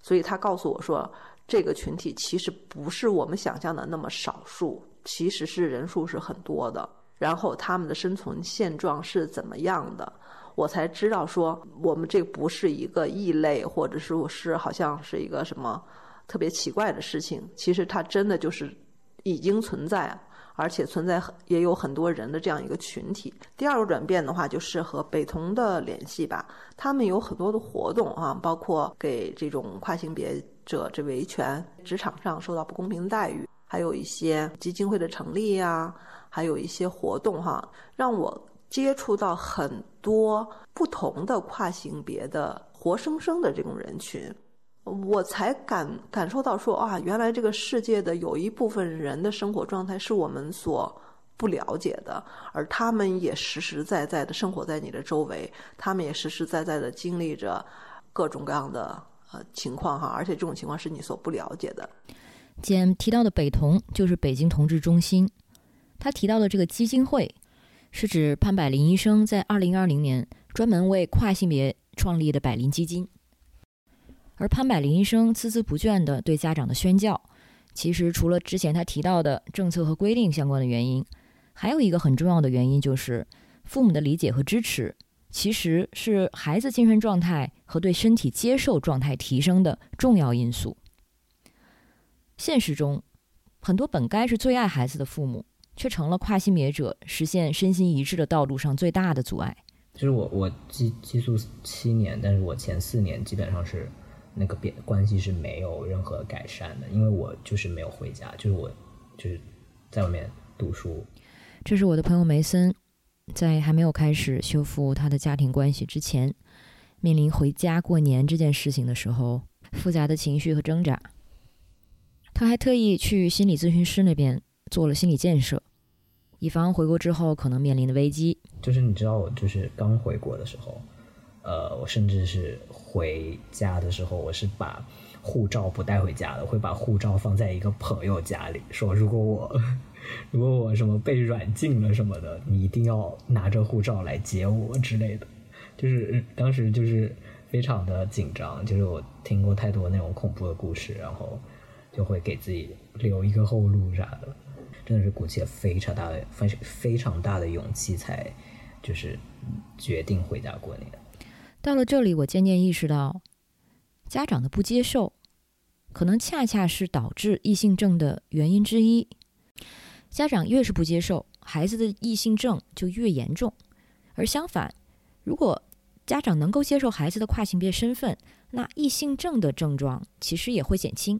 [SPEAKER 13] 所以他告诉我说，这个群体其实不是我们想象的那么少数，其实是人数是很多的，然后他们的生存现状是怎么样的。我才知道说，我们这不是一个异类，或者是我是好像是一个什么特别奇怪的事情。其实它真的就是已经存在，而且存在很也有很多人的这样一个群体。第二个转变的话，就是和北同的联系吧。他们有很多的活动啊，包括给这种跨性别者这维权，职场上受到不公平待遇，还有一些基金会的成立呀，还有一些活动哈，让我。接触到很多不同的跨性别的活生生的这种人群，我才感感受到说啊，原来这个世界的有一部分人的生活状态是我们所不了解的，而他们也实实在在的生活在你的周围，他们也实实在在的经历着各种各样的呃情况哈，而且这种情况是你所不了解的。
[SPEAKER 1] 简提到的北同就是北京同志中心，他提到的这个基金会。是指潘百林医生在二零二零年专门为跨性别创立的百灵基金。而潘百林医生孜孜不倦地对家长的宣教，其实除了之前他提到的政策和规定相关的原因，还有一个很重要的原因就是父母的理解和支持，其实是孩子精神状态和对身体接受状态提升的重要因素。现实中，很多本该是最爱孩子的父母。却成了跨性别者实现身心一致的道路上最大的阻碍。
[SPEAKER 8] 就是我我寄寄宿七年，但是我前四年基本上是那个变关系是没有任何改善的，因为我就是没有回家，就是我就是在外面读书。
[SPEAKER 1] 这是我的朋友梅森，在还没有开始修复他的家庭关系之前，面临回家过年这件事情的时候，复杂的情绪和挣扎。他还特意去心理咨询师那边。做了心理建设，以防回国之后可能面临的危机。
[SPEAKER 8] 就是你知道，我就是刚回国的时候，呃，我甚至是回家的时候，我是把护照不带回家的，会把护照放在一个朋友家里，说如果我 <laughs> 如果我什么被软禁了什么的，你一定要拿着护照来接我之类的。就是当时就是非常的紧张，就是我听过太多那种恐怖的故事，然后就会给自己留一个后路啥的。真的是鼓起了非常大的、非常非常大的勇气，才就是决定回家过年。
[SPEAKER 1] 到了这里，我渐渐意识到，家长的不接受，可能恰恰是导致异性症的原因之一。家长越是不接受，孩子的异性症就越严重。而相反，如果家长能够接受孩子的跨性别身份，那异性症的症状其实也会减轻。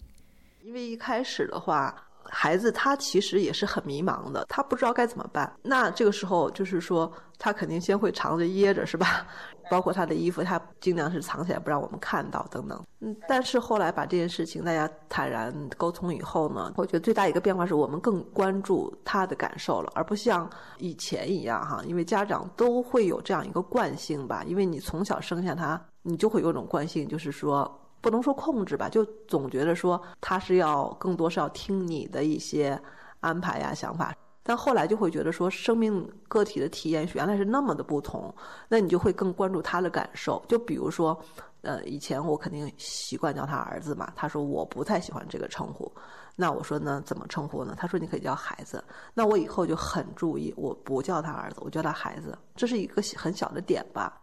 [SPEAKER 13] 因为一开始的话，孩子他其实也是很迷茫的，他不知道该怎么办。那这个时候就是说，他肯定先会藏着掖着，是吧？<laughs> 包括他的衣服，他尽量是藏起来不让我们看到等等。嗯，但是后来把这件事情大家坦然沟通以后呢，我觉得最大一个变化是我们更关注他的感受了，而不像以前一样哈，因为家长都会有这样一个惯性吧，因为你从小生下他，你就会有种惯性，就是说不能说控制吧，就总觉得说他是要更多是要听你的一些安排呀、想法。但后来就会觉得说，生命个体的体验原来是那么的不同，那你就会更关注他的感受。就比如说，呃，以前我肯定习惯叫他儿子嘛，他说我不太喜欢这个称呼，那我说呢，怎么称呼呢？他说你可以叫孩子。那我以后就很注意，我不叫他儿子，我叫他孩子，这是一个很小的点吧。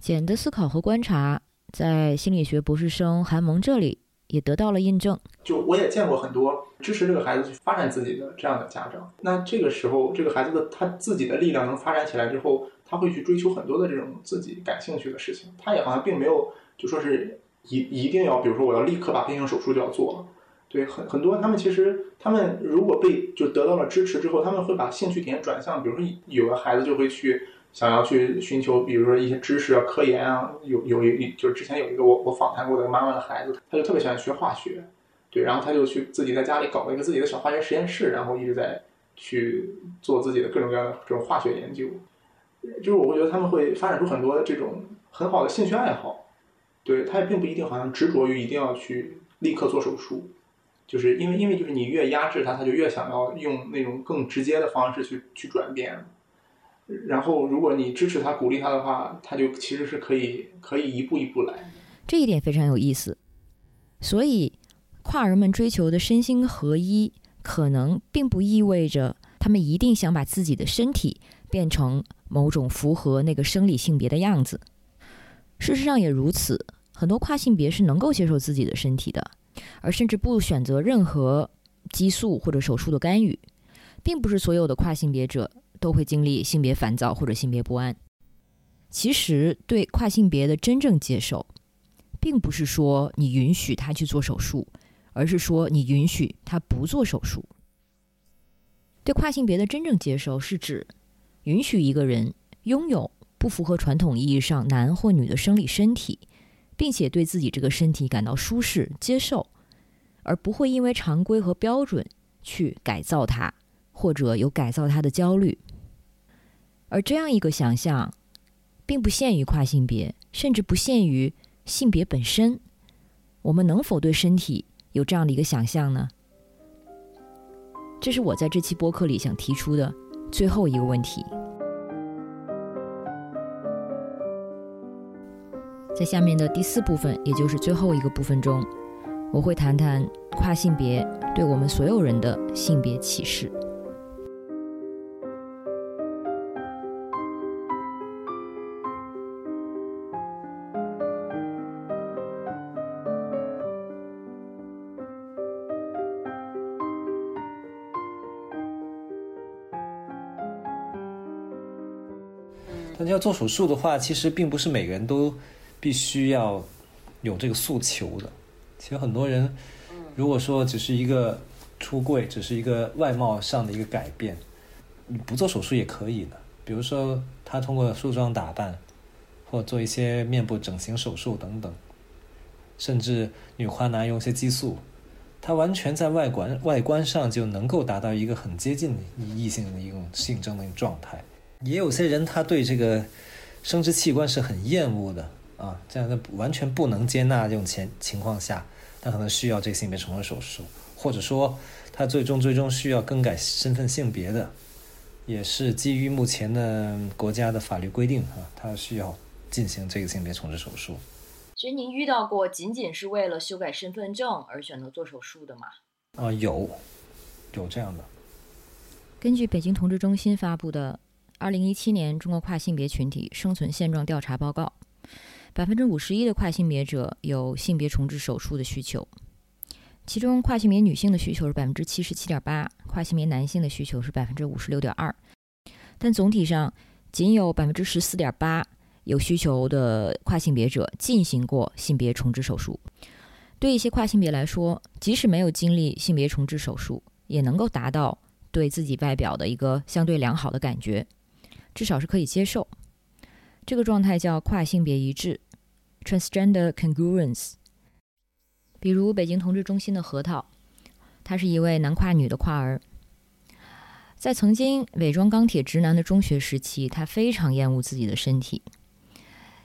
[SPEAKER 1] 简的思考和观察，在心理学博士生韩萌这里。也得到了印证。
[SPEAKER 4] 就我也见过很多支持这个孩子去发展自己的这样的家长。那这个时候，这个孩子的他自己的力量能发展起来之后，他会去追求很多的这种自己感兴趣的事情。他也好像并没有就说是一一定要，比如说我要立刻把变性手术就要做了。对，很很多他们其实他们如果被就得到了支持之后，他们会把兴趣点转向，比如说有的孩子就会去。想要去寻求，比如说一些知识啊、科研啊，有有一就是之前有一个我我访谈过的妈妈的孩子，他就特别喜欢学化学，对，然后他就去自己在家里搞了一个自己的小化学实验室，然后一直在去做自己的各种各样的这种化学研究，就是我会觉得他们会发展出很多这种很好的兴趣爱好，对他也并不一定好像执着于一定要去立刻做手术，就是因为因为就是你越压制他，他就越想要用那种更直接的方式去去转变。然后，如果你支持他、鼓励他的话，他就其实是可以可以一步一步来。
[SPEAKER 1] 这一点非常有意思。所以，跨人们追求的身心合一，可能并不意味着他们一定想把自己的身体变成某种符合那个生理性别的样子。事实上也如此，很多跨性别是能够接受自己的身体的，而甚至不选择任何激素或者手术的干预。并不是所有的跨性别者。都会经历性别烦躁或者性别不安。其实，对跨性别的真正接受，并不是说你允许他去做手术，而是说你允许他不做手术。对跨性别的真正接受，是指允许一个人拥有不符合传统意义上男或女的生理身体，并且对自己这个身体感到舒适、接受，而不会因为常规和标准去改造它。或者有改造他的焦虑，而这样一个想象，并不限于跨性别，甚至不限于性别本身。我们能否对身体有这样的一个想象呢？这是我在这期播客里想提出的最后一个问题。在下面的第四部分，也就是最后一个部分中，我会谈谈跨性别对我们所有人的性别歧视。
[SPEAKER 10] 但要做手术的话，其实并不是每个人都必须要有这个诉求的。其实很多人，如果说只是一个出柜，只是一个外貌上的一个改变，你不做手术也可以的。比如说他通过梳妆打扮，或做一些面部整形手术等等，甚至女花男用一些激素，他完全在外观外观上就能够达到一个很接近异性的一种性征的一种状态。也有些人他对这个生殖器官是很厌恶的啊，这样的完全不能接纳这种情情况下，他可能需要这个性别重置手术，或者说他最终最终需要更改身份性别的，也是基于目前的国家的法律规定啊，他需要进行这个性别重置手术。
[SPEAKER 11] 其实您遇到过仅仅是为了修改身份证而选择做手术的吗？
[SPEAKER 10] 啊，有，有这样的。
[SPEAKER 1] 根据北京同志中心发布的。二零一七年中国跨性别群体生存现状调查报告，百分之五十一的跨性别者有性别重置手术的需求，其中跨性别女性的需求是百分之七十七点八，跨性别男性的需求是百分之五十六点二，但总体上仅有百分之十四点八有需求的跨性别者进行过性别重置手术。对一些跨性别来说，即使没有经历性别重置手术，也能够达到对自己外表的一个相对良好的感觉，至少是可以接受。这个状态叫跨性别一致 （transgender congruence）。比如北京同志中心的核桃，他是一位男跨女的跨儿。在曾经伪装钢铁直男的中学时期，他非常厌恶自己的身体。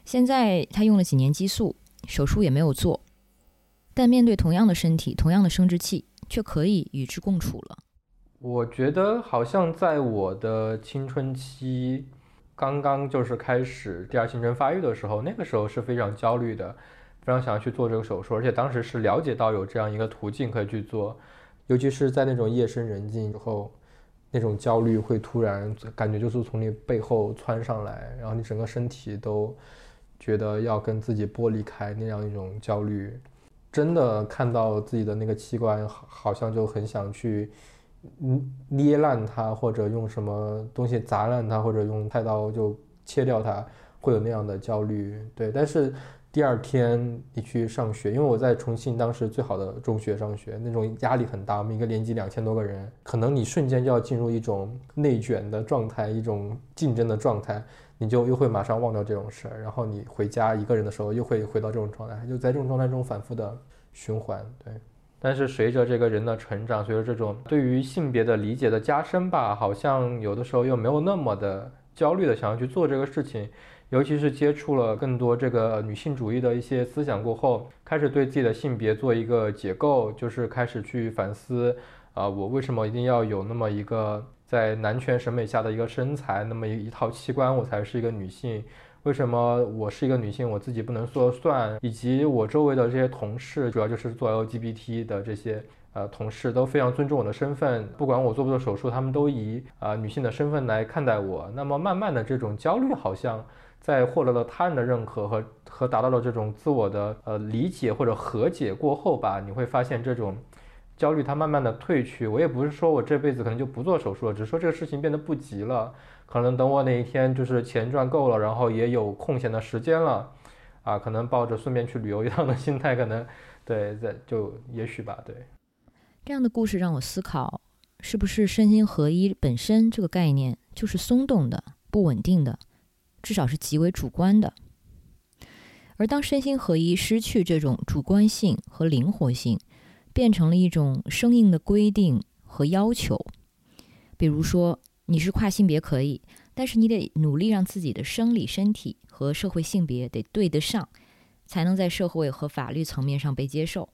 [SPEAKER 1] 现在他用了几年激素，手术也没有做，但面对同样的身体、同样的生殖器，却可以与之共处了。
[SPEAKER 5] 我觉得好像在我的青春期。刚刚就是开始第二性征发育的时候，那个时候是非常焦虑的，非常想要去做这个手术，而且当时是了解到有这样一个途径可以去做，尤其是在那种夜深人静之后，那种焦虑会突然感觉就是从你背后窜上来，然后你整个身体都觉得要跟自己剥离开那样一种焦虑，真的看到自己的那个器官，好像就很想去。捏捏烂它，或者用什么东西砸烂它，或者用菜刀就切掉它，会有那样的焦虑。对，但是第二天你去上学，因为我在重庆当时最好的中学上学，那种压力很大，我们一个年级两千多个人，可能你瞬间就要进入一种内卷的状态，一种竞争的状态，你就又会马上忘掉这种事儿，然后你回家一个人的时候又会回到这种状态，就在这种状态中反复的循环。对。但是随着这个人的成长，随着这种对于性别的理解的加深吧，好像有的时候又没有那么的焦虑的想要去做这个事情。尤其是接触了更多这个女性主义的一些思想过后，开始对自己的性别做一个解构，就是开始去反思啊，我为什么一定要有那么一个在男权审美下的一个身材，那么一套器官，我才是一个女性。为什么我是一个女性，我自己不能说了算？以及我周围的这些同事，主要就是做 LGBT 的这些呃同事，都非常尊重我的身份，不管我做不做手术，他们都以啊女性的身份来看待我。那么慢慢的，这种焦虑好像在获得了他人的认可和和达到了这种自我的呃理解或者和解过后吧，你会发现这种焦虑它慢慢的褪去。我也不是说我这辈子可能就不做手术了，只是说这个事情变得不急了。可能等我哪一天就是钱赚够了，然后也有空闲的时间了，啊，可能抱着顺便去旅游一趟的心态，可能对，在就也许吧，对。
[SPEAKER 1] 这样的故事让我思考，是不是身心合一本身这个概念就是松动的、不稳定的，至少是极为主观的。而当身心合一失去这种主观性和灵活性，变成了一种生硬的规定和要求，比如说。你是跨性别可以，但是你得努力让自己的生理身体和社会性别得对得上，才能在社会和法律层面上被接受。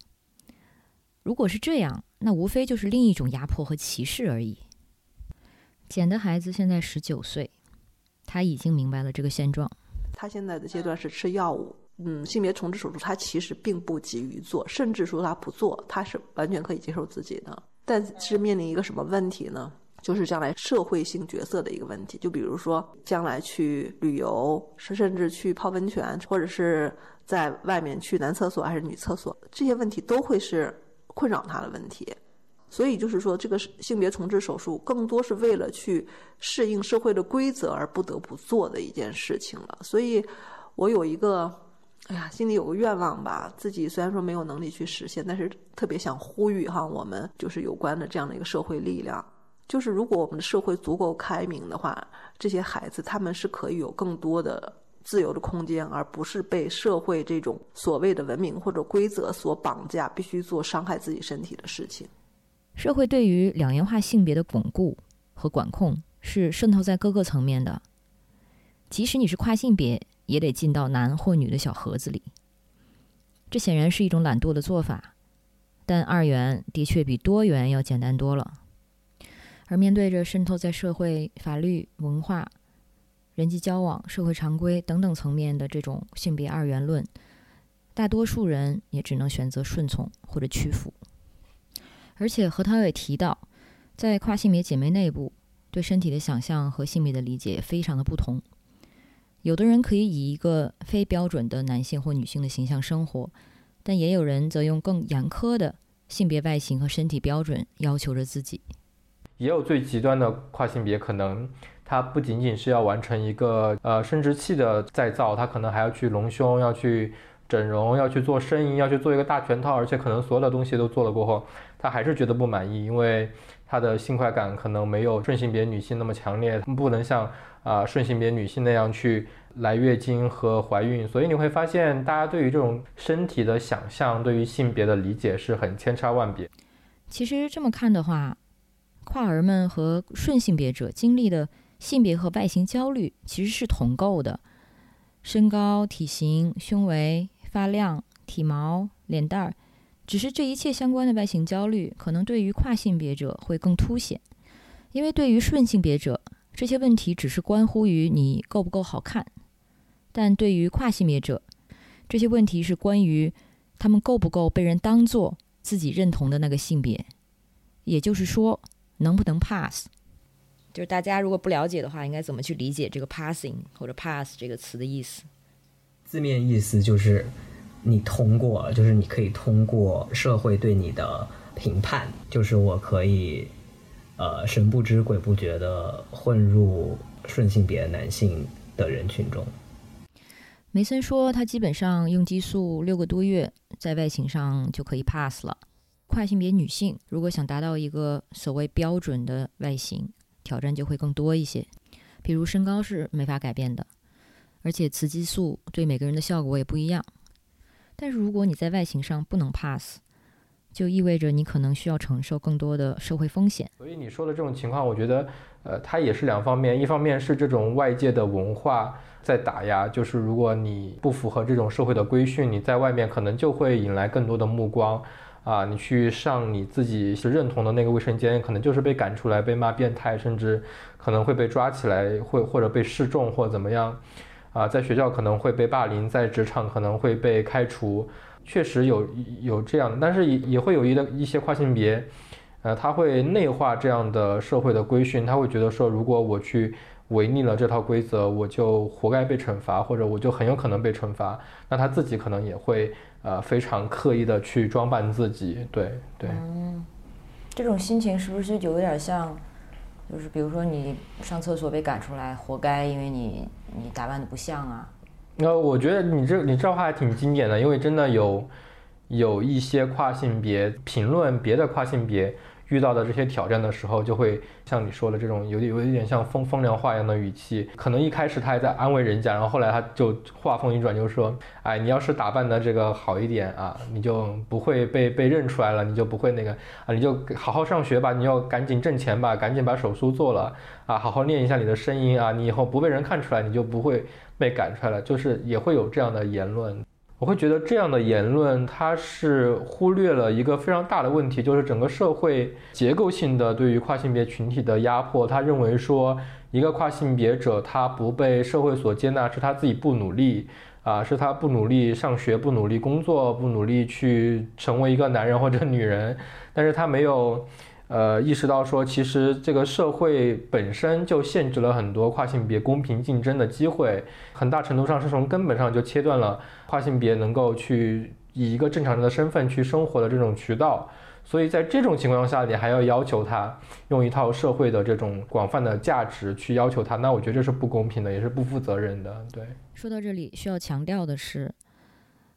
[SPEAKER 1] 如果是这样，那无非就是另一种压迫和歧视而已。简的孩子现在十九岁，他已经明白了这个现状。
[SPEAKER 13] 他现在的阶段是吃药物，嗯，性别重置手术他其实并不急于做，甚至说他不做，他是完全可以接受自己的。但是面临一个什么问题呢？就是将来社会性角色的一个问题，就比如说将来去旅游，是甚至去泡温泉，或者是在外面去男厕所还是女厕所，这些问题都会是困扰他的问题。所以就是说，这个性别重置手术更多是为了去适应社会的规则而不得不做的一件事情了。所以，我有一个，哎呀，心里有个愿望吧，自己虽然说没有能力去实现，但是特别想呼吁哈，我们就是有关的这样的一个社会力量。就是如果我们的社会足够开明的话，这些孩子他们是可以有更多的自由的空间，而不是被社会这种所谓的文明或者规则所绑架，必须做伤害自己身体的事情。
[SPEAKER 1] 社会对于两元化性别的巩固和管控是渗透在各个层面的，即使你是跨性别，也得进到男或女的小盒子里。这显然是一种懒惰的做法，但二元的确比多元要简单多了。而面对着渗透在社会、法律、文化、人际交往、社会常规等等层面的这种性别二元论，大多数人也只能选择顺从或者屈服。而且何涛也提到，在跨性别姐妹内部，对身体的想象和性别的理解非常的不同。有的人可以以一个非标准的男性或女性的形象生活，但也有人则用更严苛的性别外形和身体标准要求着自己。
[SPEAKER 5] 也有最极端的跨性别，可能他不仅仅是要完成一个呃生殖器的再造，他可能还要去隆胸，要去整容，要去做声音，要去做一个大全套，而且可能所有的东西都做了过后，他还是觉得不满意，因为他的性快感可能没有顺性别女性那么强烈，不能像啊顺性别女性那样去。来月经和怀孕，所以你会发现，大家对于这种身体的想象，对于性别的理解是很千差万别。
[SPEAKER 1] 其实这么看的话，跨儿们和顺性别者经历的性别和外形焦虑其实是同构的：身高、体型、胸围、发量、体毛、脸蛋儿。只是这一切相关的外形焦虑，可能对于跨性别者会更凸显，因为对于顺性别者，这些问题只是关乎于你够不够好看。但对于跨性别者，这些问题是关于他们够不够被人当做自己认同的那个性别，也就是说，能不能 pass。就是大家如果不了解的话，应该怎么去理解这个 passing 或者 pass 这个词的意思？
[SPEAKER 8] 字面意思就是你通过，就是你可以通过社会对你的评判，就是我可以呃神不知鬼不觉的混入顺性别男性的人群中。
[SPEAKER 1] 梅森说，他基本上用激素六个多月，在外形上就可以 pass 了。跨性别女性如果想达到一个所谓标准的外形，挑战就会更多一些。比如身高是没法改变的，而且雌激素对每个人的效果也不一样。但是如果你在外形上不能 pass，就意味着你可能需要承受更多的社会风险。
[SPEAKER 5] 所以你说的这种情况，我觉得，呃，它也是两方面，一方面是这种外界的文化。在打压，就是如果你不符合这种社会的规训，你在外面可能就会引来更多的目光，啊，你去上你自己认同的那个卫生间，可能就是被赶出来，被骂变态，甚至可能会被抓起来，会或者被示众或怎么样，啊，在学校可能会被霸凌，在职场可能会被开除，确实有有这样的，但是也也会有一的一些跨性别，呃，他会内化这样的社会的规训，他会觉得说，如果我去。违逆了这套规则，我就活该被惩罚，或者我就很有可能被惩罚。那他自己可能也会呃非常刻意的去装扮自己，对对。
[SPEAKER 1] 嗯，这种心情是不是就有点像，就是比如说你上厕所被赶出来，活该，因为你你打扮的不像啊。
[SPEAKER 5] 那我觉得你这你这话还挺经典的，因为真的有有一些跨性别评论别的跨性别。遇到的这些挑战的时候，就会像你说的这种有点有一点像风风凉话一样的语气。可能一开始他还在安慰人家，然后后来他就话锋一转，就说：“哎，你要是打扮的这个好一点啊，你就不会被被认出来了，你就不会那个啊，你就好好上学吧，你要赶紧挣钱吧，赶紧把手术做了啊，好好练一下你的声音啊，你以后不被人看出来，你就不会被赶出来了。”就是也会有这样的言论。我会觉得这样的言论，它是忽略了一个非常大的问题，就是整个社会结构性的对于跨性别群体的压迫。他认为说，一个跨性别者他不被社会所接纳，是他自己不努力啊，是他不努力上学、不努力工作、不努力去成为一个男人或者女人，但是他没有。呃，意识到说，其实这个社会本身就限制了很多跨性别公平竞争的机会，很大程度上是从根本上就切断了跨性别能够去以一个正常人的身份去生活的这种渠道。所以在这种情况下，你还要要求他用一套社会的这种广泛的价值去要求他，那我觉得这是不公平的，也是不负责任的。对，
[SPEAKER 1] 说到这里，需要强调的是，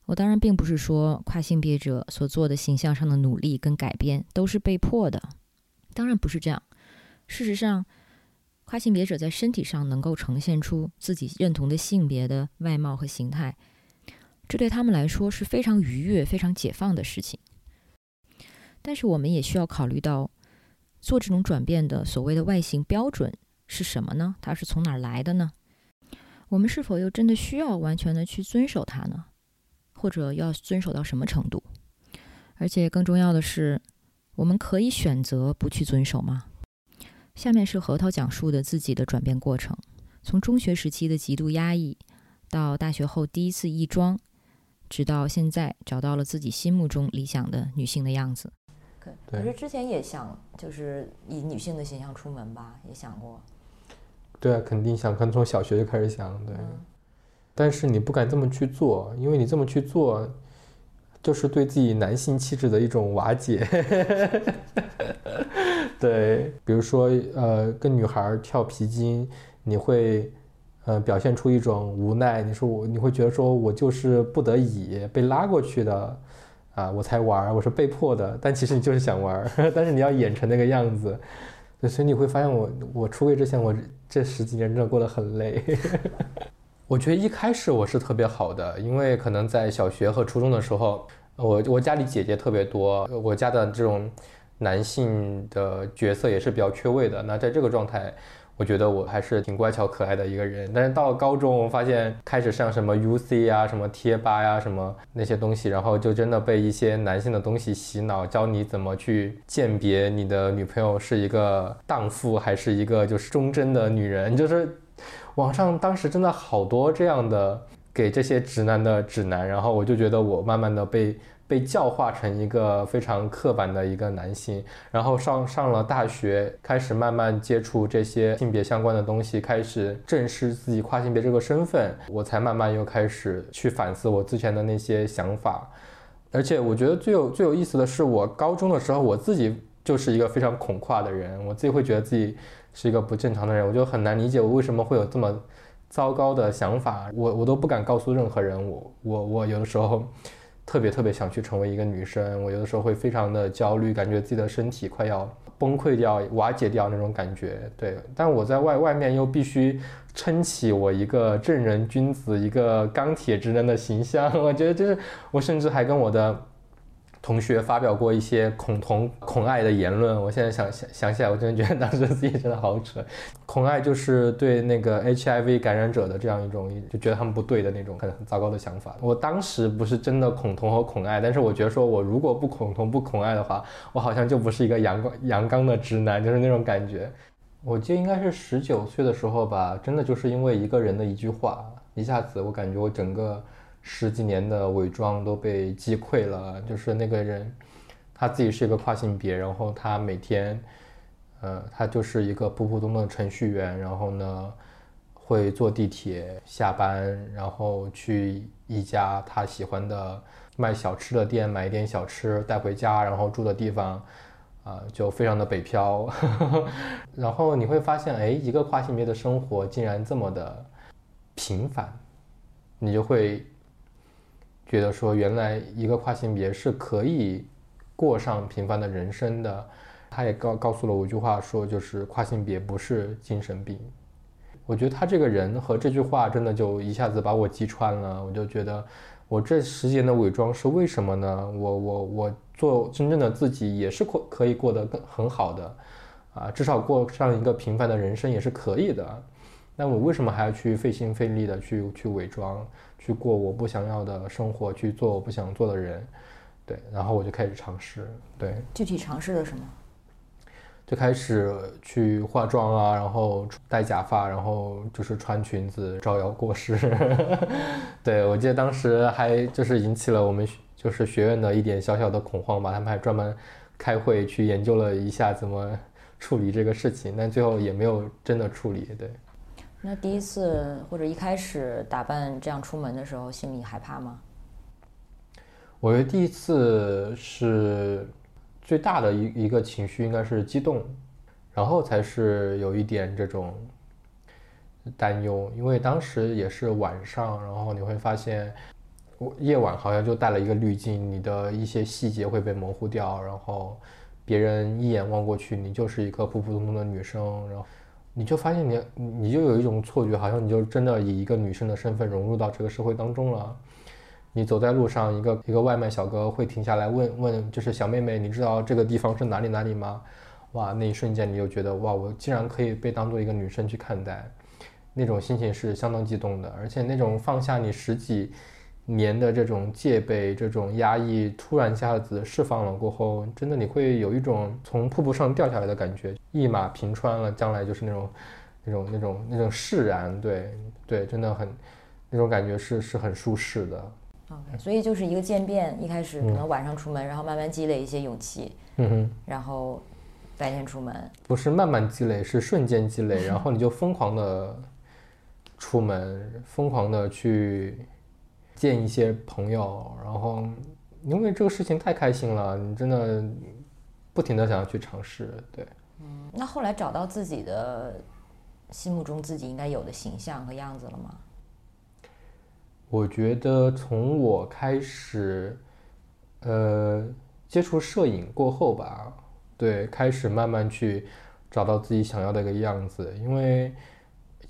[SPEAKER 1] 我当然并不是说跨性别者所做的形象上的努力跟改变都是被迫的。当然不是这样。事实上，跨性别者在身体上能够呈现出自己认同的性别的外貌和形态，这对他们来说是非常愉悦、非常解放的事情。但是，我们也需要考虑到，做这种转变的所谓的外形标准是什么呢？它是从哪儿来的呢？我们是否又真的需要完全的去遵守它呢？或者要遵守到什么程度？而且更重要的是。我们可以选择不去遵守吗？下面是核桃讲述的自己的转变过程，从中学时期的极度压抑，到大学后第一次异装，直到现在找到了自己心目中理想的女性的样子。可可是之前也想，就是以女性的形象出门吧，也想过。
[SPEAKER 5] 对啊，肯定想，可能从小学就开始想，对。但是你不敢这么去做，因为你这么去做。就是对自己男性气质的一种瓦解，对，比如说呃，跟女孩跳皮筋，你会呃表现出一种无奈，你说我你会觉得说我就是不得已被拉过去的啊，我才玩，我是被迫的，但其实你就是想玩，<laughs> 但是你要演成那个样子，所以你会发现我我出柜之前我这十几年真的过得很累。我觉得一开始我是特别好的，因为可能在小学和初中的时候，我我家里姐姐特别多，我家的这种男性的角色也是比较缺位的。那在这个状态，我觉得我还是挺乖巧可爱的一个人。但是到了高中，我发现开始上什么 UC 啊、什么贴吧呀、什么那些东西，然后就真的被一些男性的东西洗脑，教你怎么去鉴别你的女朋友是一个荡妇还是一个就是忠贞的女人，就是。网上当时真的好多这样的给这些直男的指南，然后我就觉得我慢慢的被被教化成一个非常刻板的一个男性，然后上上了大学，开始慢慢接触这些性别相关的东西，开始正视自己跨性别这个身份，我才慢慢又开始去反思我之前的那些想法，而且我觉得最有最有意思的是，我高中的时候我自己就是一个非常恐跨的人，我自己会觉得自己。是一个不正常的人，我就很难理解我为什么会有这么糟糕的想法，我我都不敢告诉任何人。我我我有的时候特别特别想去成为一个女生，我有的时候会非常的焦虑，感觉自己的身体快要崩溃掉、瓦解掉那种感觉。对，但我在外外面又必须撑起我一个正人君子、一个钢铁直男的形象。<laughs> 我觉得就是我甚至还跟我的。同学发表过一些恐同、恐爱的言论，我现在想想想起来，我真的觉得当时自己真的好蠢。恐爱就是对那个 HIV 感染者的这样一种，就觉得他们不对的那种很很糟糕的想法。我当时不是真的恐同和恐爱，但是我觉得说我如果不恐同不恐爱的话，我好像就不是一个阳光阳刚的直男，就是那种感觉。我记得应该是十九岁的时候吧，真的就是因为一个人的一句话，一下子我感觉我整个。十几年的伪装都被击溃了，就是那个人，他自己是一个跨性别，然后他每天，呃，他就是一个普普通通的程序员，然后呢，会坐地铁下班，然后去一家他喜欢的卖小吃的店买一点小吃带回家，然后住的地方，啊，就非常的北漂，<laughs> 然后你会发现，哎，一个跨性别的生活竟然这么的平凡，你就会。觉得说，原来一个跨性别是可以过上平凡的人生的。他也告告诉了我一句话，说就是跨性别不是精神病。我觉得他这个人和这句话真的就一下子把我击穿了。我就觉得，我这十年的伪装是为什么呢？我我我做真正的自己也是过可以过得更很好的，啊，至少过上一个平凡的人生也是可以的。那我为什么还要去费心费力的去去伪装？去过我不想要的生活，去做我不想做的人，对，然后我就开始尝试，对，
[SPEAKER 1] 具体尝试了什么？
[SPEAKER 5] 就开始去化妆啊，然后戴假发，然后就是穿裙子招摇过市。<laughs> 对我记得当时还就是引起了我们就是学院的一点小小的恐慌吧，他们还专门开会去研究了一下怎么处理这个事情，但最后也没有真的处理，对。
[SPEAKER 1] 那第一次或者一开始打扮这样出门的时候，心里害怕吗？
[SPEAKER 5] 我觉得第一次是最大的一一个情绪应该是激动，然后才是有一点这种担忧，因为当时也是晚上，然后你会发现，夜晚好像就带了一个滤镜，你的一些细节会被模糊掉，然后别人一眼望过去，你就是一个普普通通的女生，然后。你就发现你，你就有一种错觉，好像你就真的以一个女生的身份融入到这个社会当中了。你走在路上，一个一个外卖小哥会停下来问问，就是小妹妹，你知道这个地方是哪里哪里吗？哇，那一瞬间你就觉得哇，我竟然可以被当做一个女生去看待，那种心情是相当激动的，而且那种放下你十几。年的这种戒备、这种压抑，突然一下子释放了过后，真的你会有一种从瀑布上掉下来的感觉，一马平川了，将来就是那种、那种、那种、那种释然，对对，真的很那种感觉是是很舒适的。
[SPEAKER 1] OK，所以就是一个渐变，一开始可能晚上出门，然后慢慢积累一些勇气，
[SPEAKER 5] 嗯哼，
[SPEAKER 1] 然后白天出门，
[SPEAKER 5] 不是慢慢积累，是瞬间积累，<laughs> 然后你就疯狂的出门，疯狂的去。见一些朋友，然后因为这个事情太开心了，你真的不停的想要去尝试。对，
[SPEAKER 1] 嗯，那后来找到自己的心目中自己应该有的形象和样子了吗？
[SPEAKER 5] 我觉得从我开始，呃，接触摄影过后吧，对，开始慢慢去找到自己想要的一个样子。因为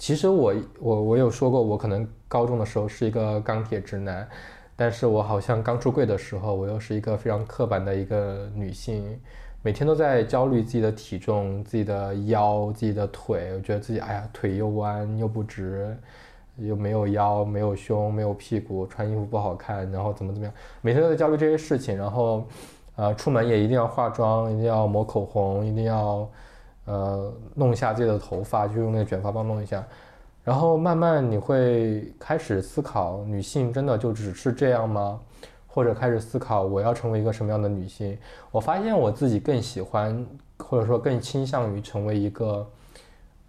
[SPEAKER 5] 其实我我我有说过，我可能高中的时候是一个钢铁直男，但是我好像刚出柜的时候，我又是一个非常刻板的一个女性，每天都在焦虑自己的体重、自己的腰、自己的腿，我觉得自己哎呀腿又弯又不直。又没有腰，没有胸，没有屁股，穿衣服不好看，然后怎么怎么样，每天都在焦虑这些事情，然后，呃，出门也一定要化妆，一定要抹口红，一定要，呃，弄一下自己的头发，就用那个卷发棒弄一下，然后慢慢你会开始思考，女性真的就只是这样吗？或者开始思考我要成为一个什么样的女性？我发现我自己更喜欢，或者说更倾向于成为一个。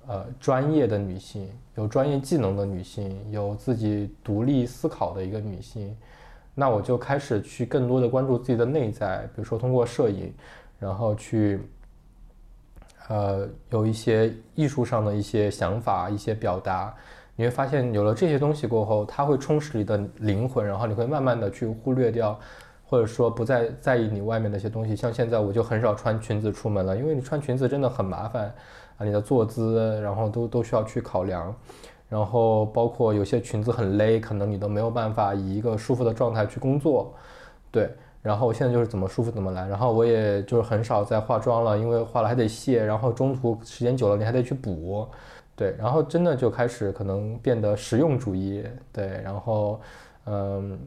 [SPEAKER 5] 呃，专业的女性，有专业技能的女性，有自己独立思考的一个女性，那我就开始去更多的关注自己的内在，比如说通过摄影，然后去，呃，有一些艺术上的一些想法、一些表达，你会发现有了这些东西过后，它会充实你的灵魂，然后你会慢慢的去忽略掉，或者说不再在意你外面的一些东西。像现在我就很少穿裙子出门了，因为你穿裙子真的很麻烦啊。你的坐姿，然后都都需要去考量，然后包括有些裙子很勒，可能你都没有办法以一个舒服的状态去工作，对。然后我现在就是怎么舒服怎么来，然后我也就是很少再化妆了，因为化了还得卸，然后中途时间久了你还得去补，对。然后真的就开始可能变得实用主义，对。然后，嗯，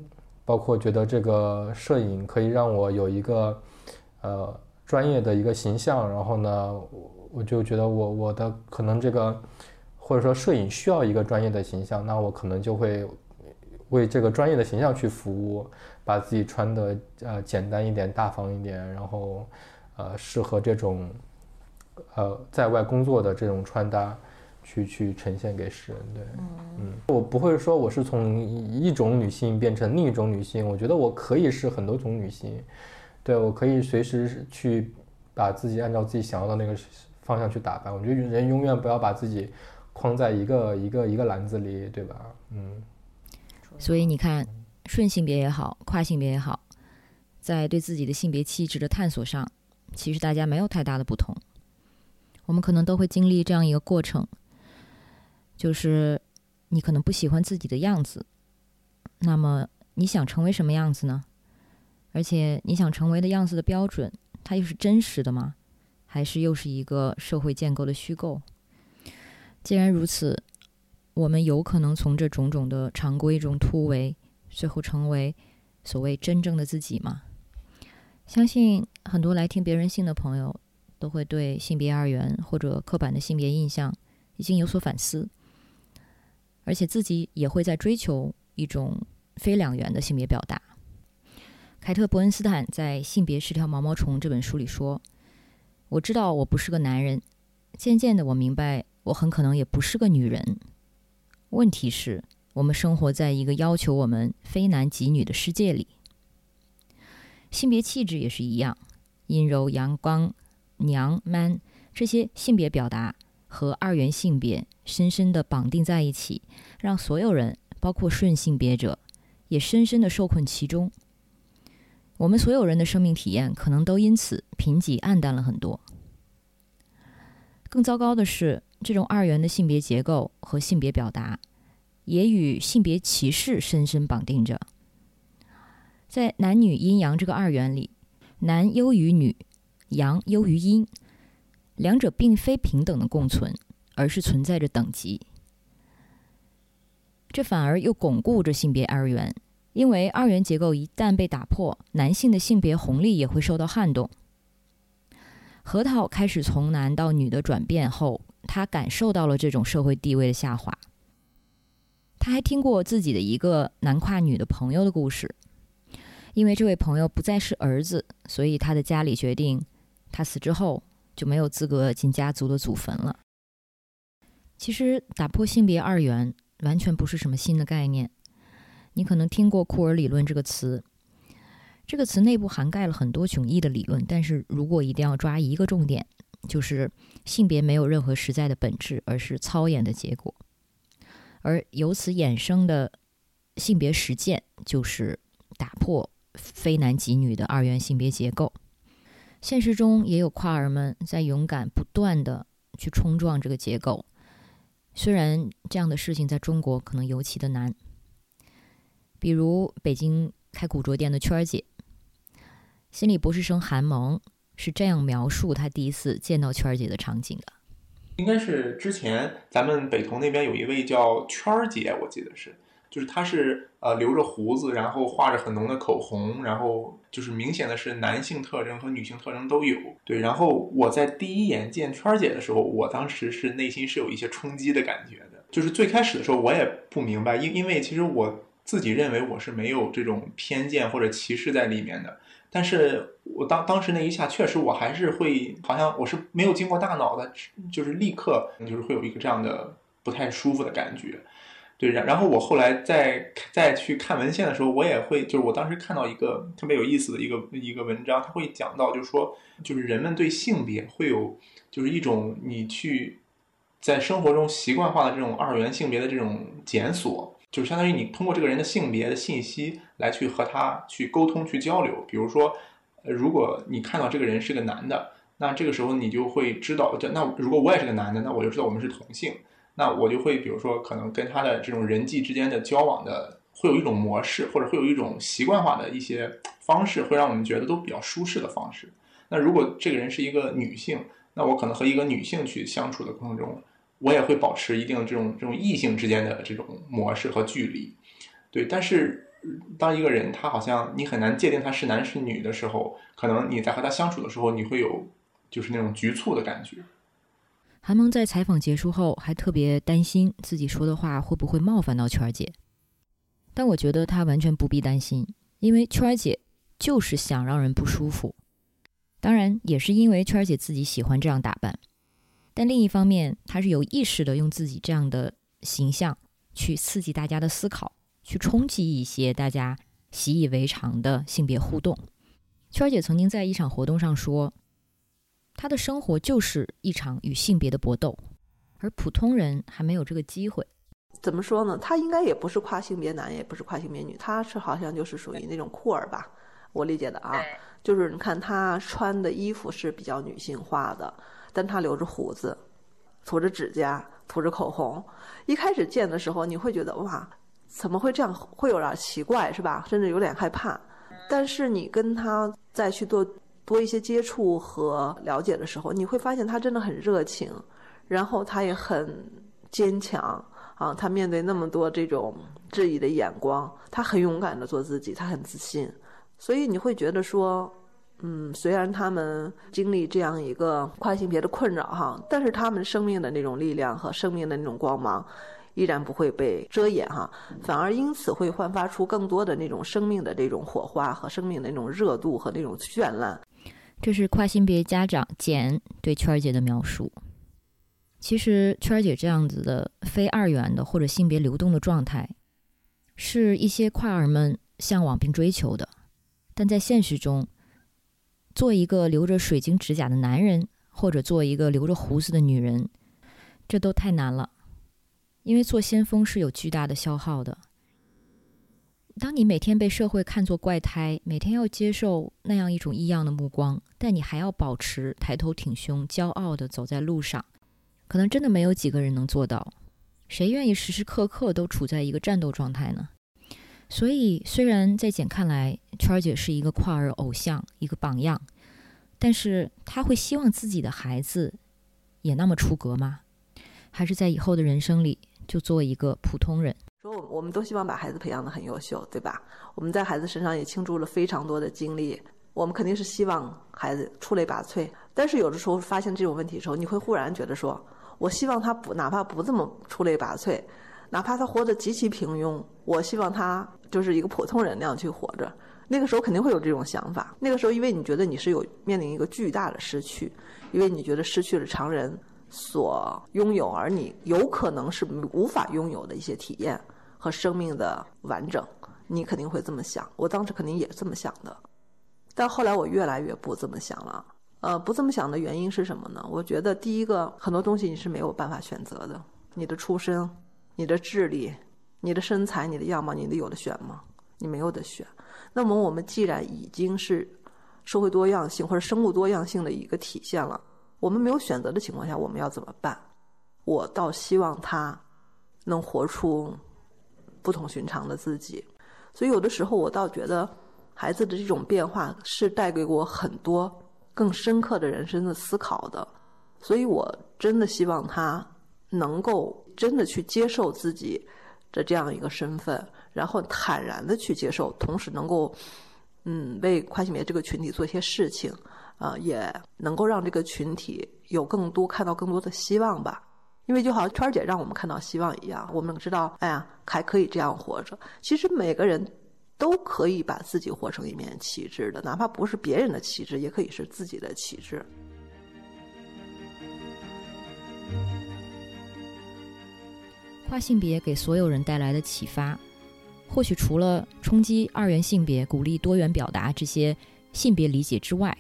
[SPEAKER 5] 包括觉得这个摄影可以让我有一个呃专业的一个形象，然后呢。我就觉得我我的可能这个，或者说摄影需要一个专业的形象，那我可能就会为这个专业的形象去服务，把自己穿的呃简单一点、大方一点，然后呃适合这种呃在外工作的这种穿搭去去呈现给世人。对，嗯，我不会说我是从一种女性变成另一种女性，我觉得我可以是很多种女性，对我可以随时去把自己按照自己想要的那个。方向去打扮，我觉得人永远不要把自己框在一个一个一个篮子里，对吧？嗯。
[SPEAKER 1] 所以你看，顺性别也好，跨性别也好，在对自己的性别气质的探索上，其实大家没有太大的不同。我们可能都会经历这样一个过程，就是你可能不喜欢自己的样子，那么你想成为什么样子呢？而且你想成为的样子的标准，它又是真实的吗？还是又是一个社会建构的虚构。既然如此，我们有可能从这种种的常规中突围，最后成为所谓真正的自己吗？相信很多来听别人信的朋友，都会对性别二元或者刻板的性别印象已经有所反思，而且自己也会在追求一种非两元的性别表达。凯特·伯恩斯坦在《性别是条毛毛虫》这本书里说。我知道我不是个男人，渐渐的我明白我很可能也不是个女人。问题是，我们生活在一个要求我们非男即女的世界里。性别气质也是一样，阴柔、阳光、娘、man 这些性别表达和二元性别深深的绑定在一起，让所有人，包括顺性别者，也深深的受困其中。我们所有人的生命体验可能都因此贫瘠暗淡了很多。更糟糕的是，这种二元的性别结构和性别表达，也与性别歧视深深绑定着。在男女阴阳这个二元里，男优于女，阳优于阴，两者并非平等的共存，而是存在着等级。这反而又巩固着性别二元。因为二元结构一旦被打破，男性的性别红利也会受到撼动。核桃开始从男到女的转变后，他感受到了这种社会地位的下滑。他还听过自己的一个男跨女的朋友的故事，因为这位朋友不再是儿子，所以他的家里决定，他死之后就没有资格进家族的祖坟了。其实，打破性别二元完全不是什么新的概念。你可能听过库尔理论这个词，这个词内部涵盖了很多迥异的理论。但是如果一定要抓一个重点，就是性别没有任何实在的本质，而是操演的结果。而由此衍生的性别实践，就是打破非男即女的二元性别结构。现实中也有跨儿们在勇敢不断的去冲撞这个结构，虽然这样的事情在中国可能尤其的难。比如北京开古着店的圈儿姐，心理博士生韩萌是这样描述她第一次见到圈儿姐的场景的。
[SPEAKER 4] 应该是之前咱们北投那边有一位叫圈儿姐，我记得是，就是她是呃留着胡子，然后画着很浓的口红，然后就是明显的是男性特征和女性特征都有。对，然后我在第一眼见圈儿姐的时候，我当时是内心是有一些冲击的感觉的。就是最开始的时候我也不明白，因因为其实我自己认为我是没有这种偏见或者歧视在里面的。但是我当当时那一下，确实我还是会，好像我是没有经过大脑的，就是立刻就是会有一个这样的不太舒服的感觉，对。然然后我后来再再去看文献的时候，我也会，就是我当时看到一个特别有意思的一个一个文章，他会讲到，就是说，就是人们对性别会有，就是一种你去在生活中习惯化的这种二元性别的这种检索。就相当于你通过这个人的性别的信息来去和他去沟通、去交流。比如说，如果你看到这个人是个男的，那这个时候你就会知道，那如果我也是个男的，那我就知道我们是同性。那我就会，比如说，可能跟他的这种人际之间的交往的，会有一种模式，或者会有一种习惯化的一些方式，会让我们觉得都比较舒适的方式。那如果这个人是一个女性，那我可能和一个女性去相处的过程中。我也会保持一定这种这种异性之间的这种模式和距离，对。但是当一个人他好像你很难界定他是男是女的时候，可能你在和他相处的时候，你会有就是那种局促的感觉。
[SPEAKER 1] 韩萌在采访结束后还特别担心自己说的话会不会冒犯到圈儿姐，但我觉得她完全不必担心，因为圈儿姐就是想让人不舒服，当然也是因为圈儿姐自己喜欢这样打扮。但另一方面，他是有意识的用自己这样的形象去刺激大家的思考，去冲击一些大家习以为常的性别互动。圈儿姐曾经在一场活动上说，她的生活就是一场与性别的搏斗，而普通人还没有这个机会。
[SPEAKER 13] 怎么说呢？他应该也不是跨性别男，也不是跨性别女，他是好像就是属于那种酷儿吧？我理解的啊，就是你看他穿的衣服是比较女性化的。但他留着胡子，涂着指甲，涂着口红。一开始见的时候，你会觉得哇，怎么会这样？会有点奇怪，是吧？甚至有点害怕。但是你跟他再去做多一些接触和了解的时候，你会发现他真的很热情，然后他也很坚强啊。他面对那么多这种质疑的眼光，他很勇敢的做自己，他很自信。所以你会觉得说。嗯，虽然他们经历这样一个跨性别的困扰哈，但是他们生命的那种力量和生命的那种光芒，依然不会被遮掩哈，反而因此会焕发出更多的那种生命的这种火花和生命的那种热度和那种绚烂。
[SPEAKER 1] 这是跨性别家长简对圈儿姐的描述。其实圈儿姐这样子的非二元的或者性别流动的状态，是一些跨儿们向往并追求的，但在现实中。做一个留着水晶指甲的男人，或者做一个留着胡子的女人，这都太难了。因为做先锋是有巨大的消耗的。当你每天被社会看作怪胎，每天要接受那样一种异样的目光，但你还要保持抬头挺胸、骄傲的走在路上，可能真的没有几个人能做到。谁愿意时时刻刻都处在一个战斗状态呢？所以，虽然在简看来，圈儿姐是一个跨儿偶像，一个榜样，但是她会希望自己的孩子也那么出格吗？还是在以后的人生里就做一个普通人？
[SPEAKER 13] 说我我们都希望把孩子培养的很优秀，对吧？我们在孩子身上也倾注了非常多的精力，我们肯定是希望孩子出类拔萃。但是有的时候发现这种问题的时候，你会忽然觉得说，我希望他不哪怕不这么出类拔萃。哪怕他活得极其平庸，我希望他就是一个普通人那样去活着。那个时候肯定会有这种想法。那个时候，因为你觉得你是有面临一个巨大的失去，因为你觉得失去了常人所拥有，而你有可能是无法拥有的一些体验和生命的完整，你肯定会这么想。我当时肯定也这么想的，但后来我越来越不这么想了。呃，不这么想的原因是什么呢？我觉得第一个，很多东西你是没有办法选择的，你的出身、你的智力、你的身材、你的样貌，你的有的选吗？你没有的选。那么我们既然已经是社会多样性或者生物多样性的一个体现了，我们没有选择的情况下，我们要怎么办？我倒希望他能活出不同寻常的自己。所以有的时候，我倒觉得孩子的这种变化是带给我很多更深刻的人生的思考的。所以我真的希望他能够真的去接受自己的这样一个身份，然后坦然的去接受，同时能够嗯为跨性别这个群体做一些事情，啊，也能够让这个群体有更多看到更多的希望吧。因为就好像圈儿姐让我们看到希望一样，我们知道，哎呀，还可以这样活着。其实每个人都可以把自己活成一面旗帜的，哪怕不是别人的旗帜，也可以是自己的旗帜。
[SPEAKER 1] 跨性别给所有人带来的启发，或许除了冲击二元性别、鼓励多元表达这些性别理解之外，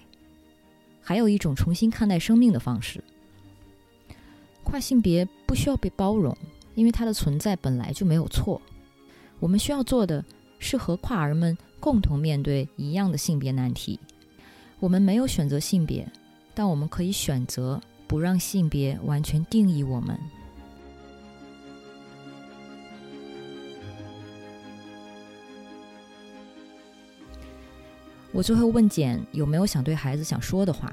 [SPEAKER 1] 还有一种重新看待生命的方式。跨性别不需要被包容，因为它的存在本来就没有错。我们需要做的是和跨儿们共同面对一样的性别难题。我们没有选择性别，但我们可以选择不让性别完全定义我们。我最后问简有没有想对孩子想说的话。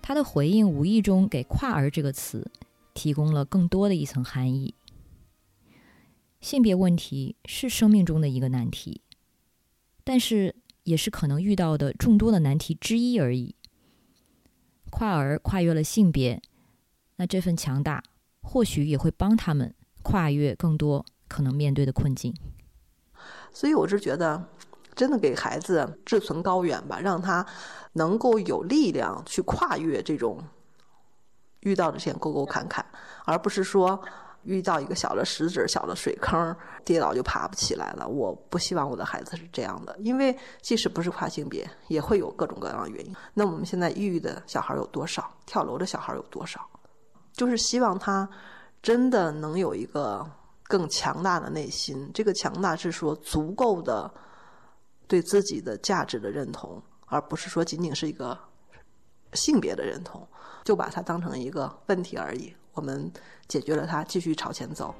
[SPEAKER 1] 他的回应无意中给“跨儿”这个词提供了更多的一层含义。性别问题是生命中的一个难题，但是也是可能遇到的众多的难题之一而已。跨儿跨越了性别，那这份强大或许也会帮他们跨越更多可能面对的困境。
[SPEAKER 13] 所以，我是觉得。真的给孩子志存高远吧，让他能够有力量去跨越这种遇到的这些沟沟坎坎，而不是说遇到一个小的石子、小的水坑，跌倒就爬不起来了。我不希望我的孩子是这样的，因为即使不是跨性别，也会有各种各样的原因。那我们现在抑郁的小孩有多少？跳楼的小孩有多少？就是希望他真的能有一个更强大的内心。这个强大是说足够的。对自己的价值的认同，而不是说仅仅是一个性别的认同，就把它当成一个问题而已。我们解决了它，继续朝前走。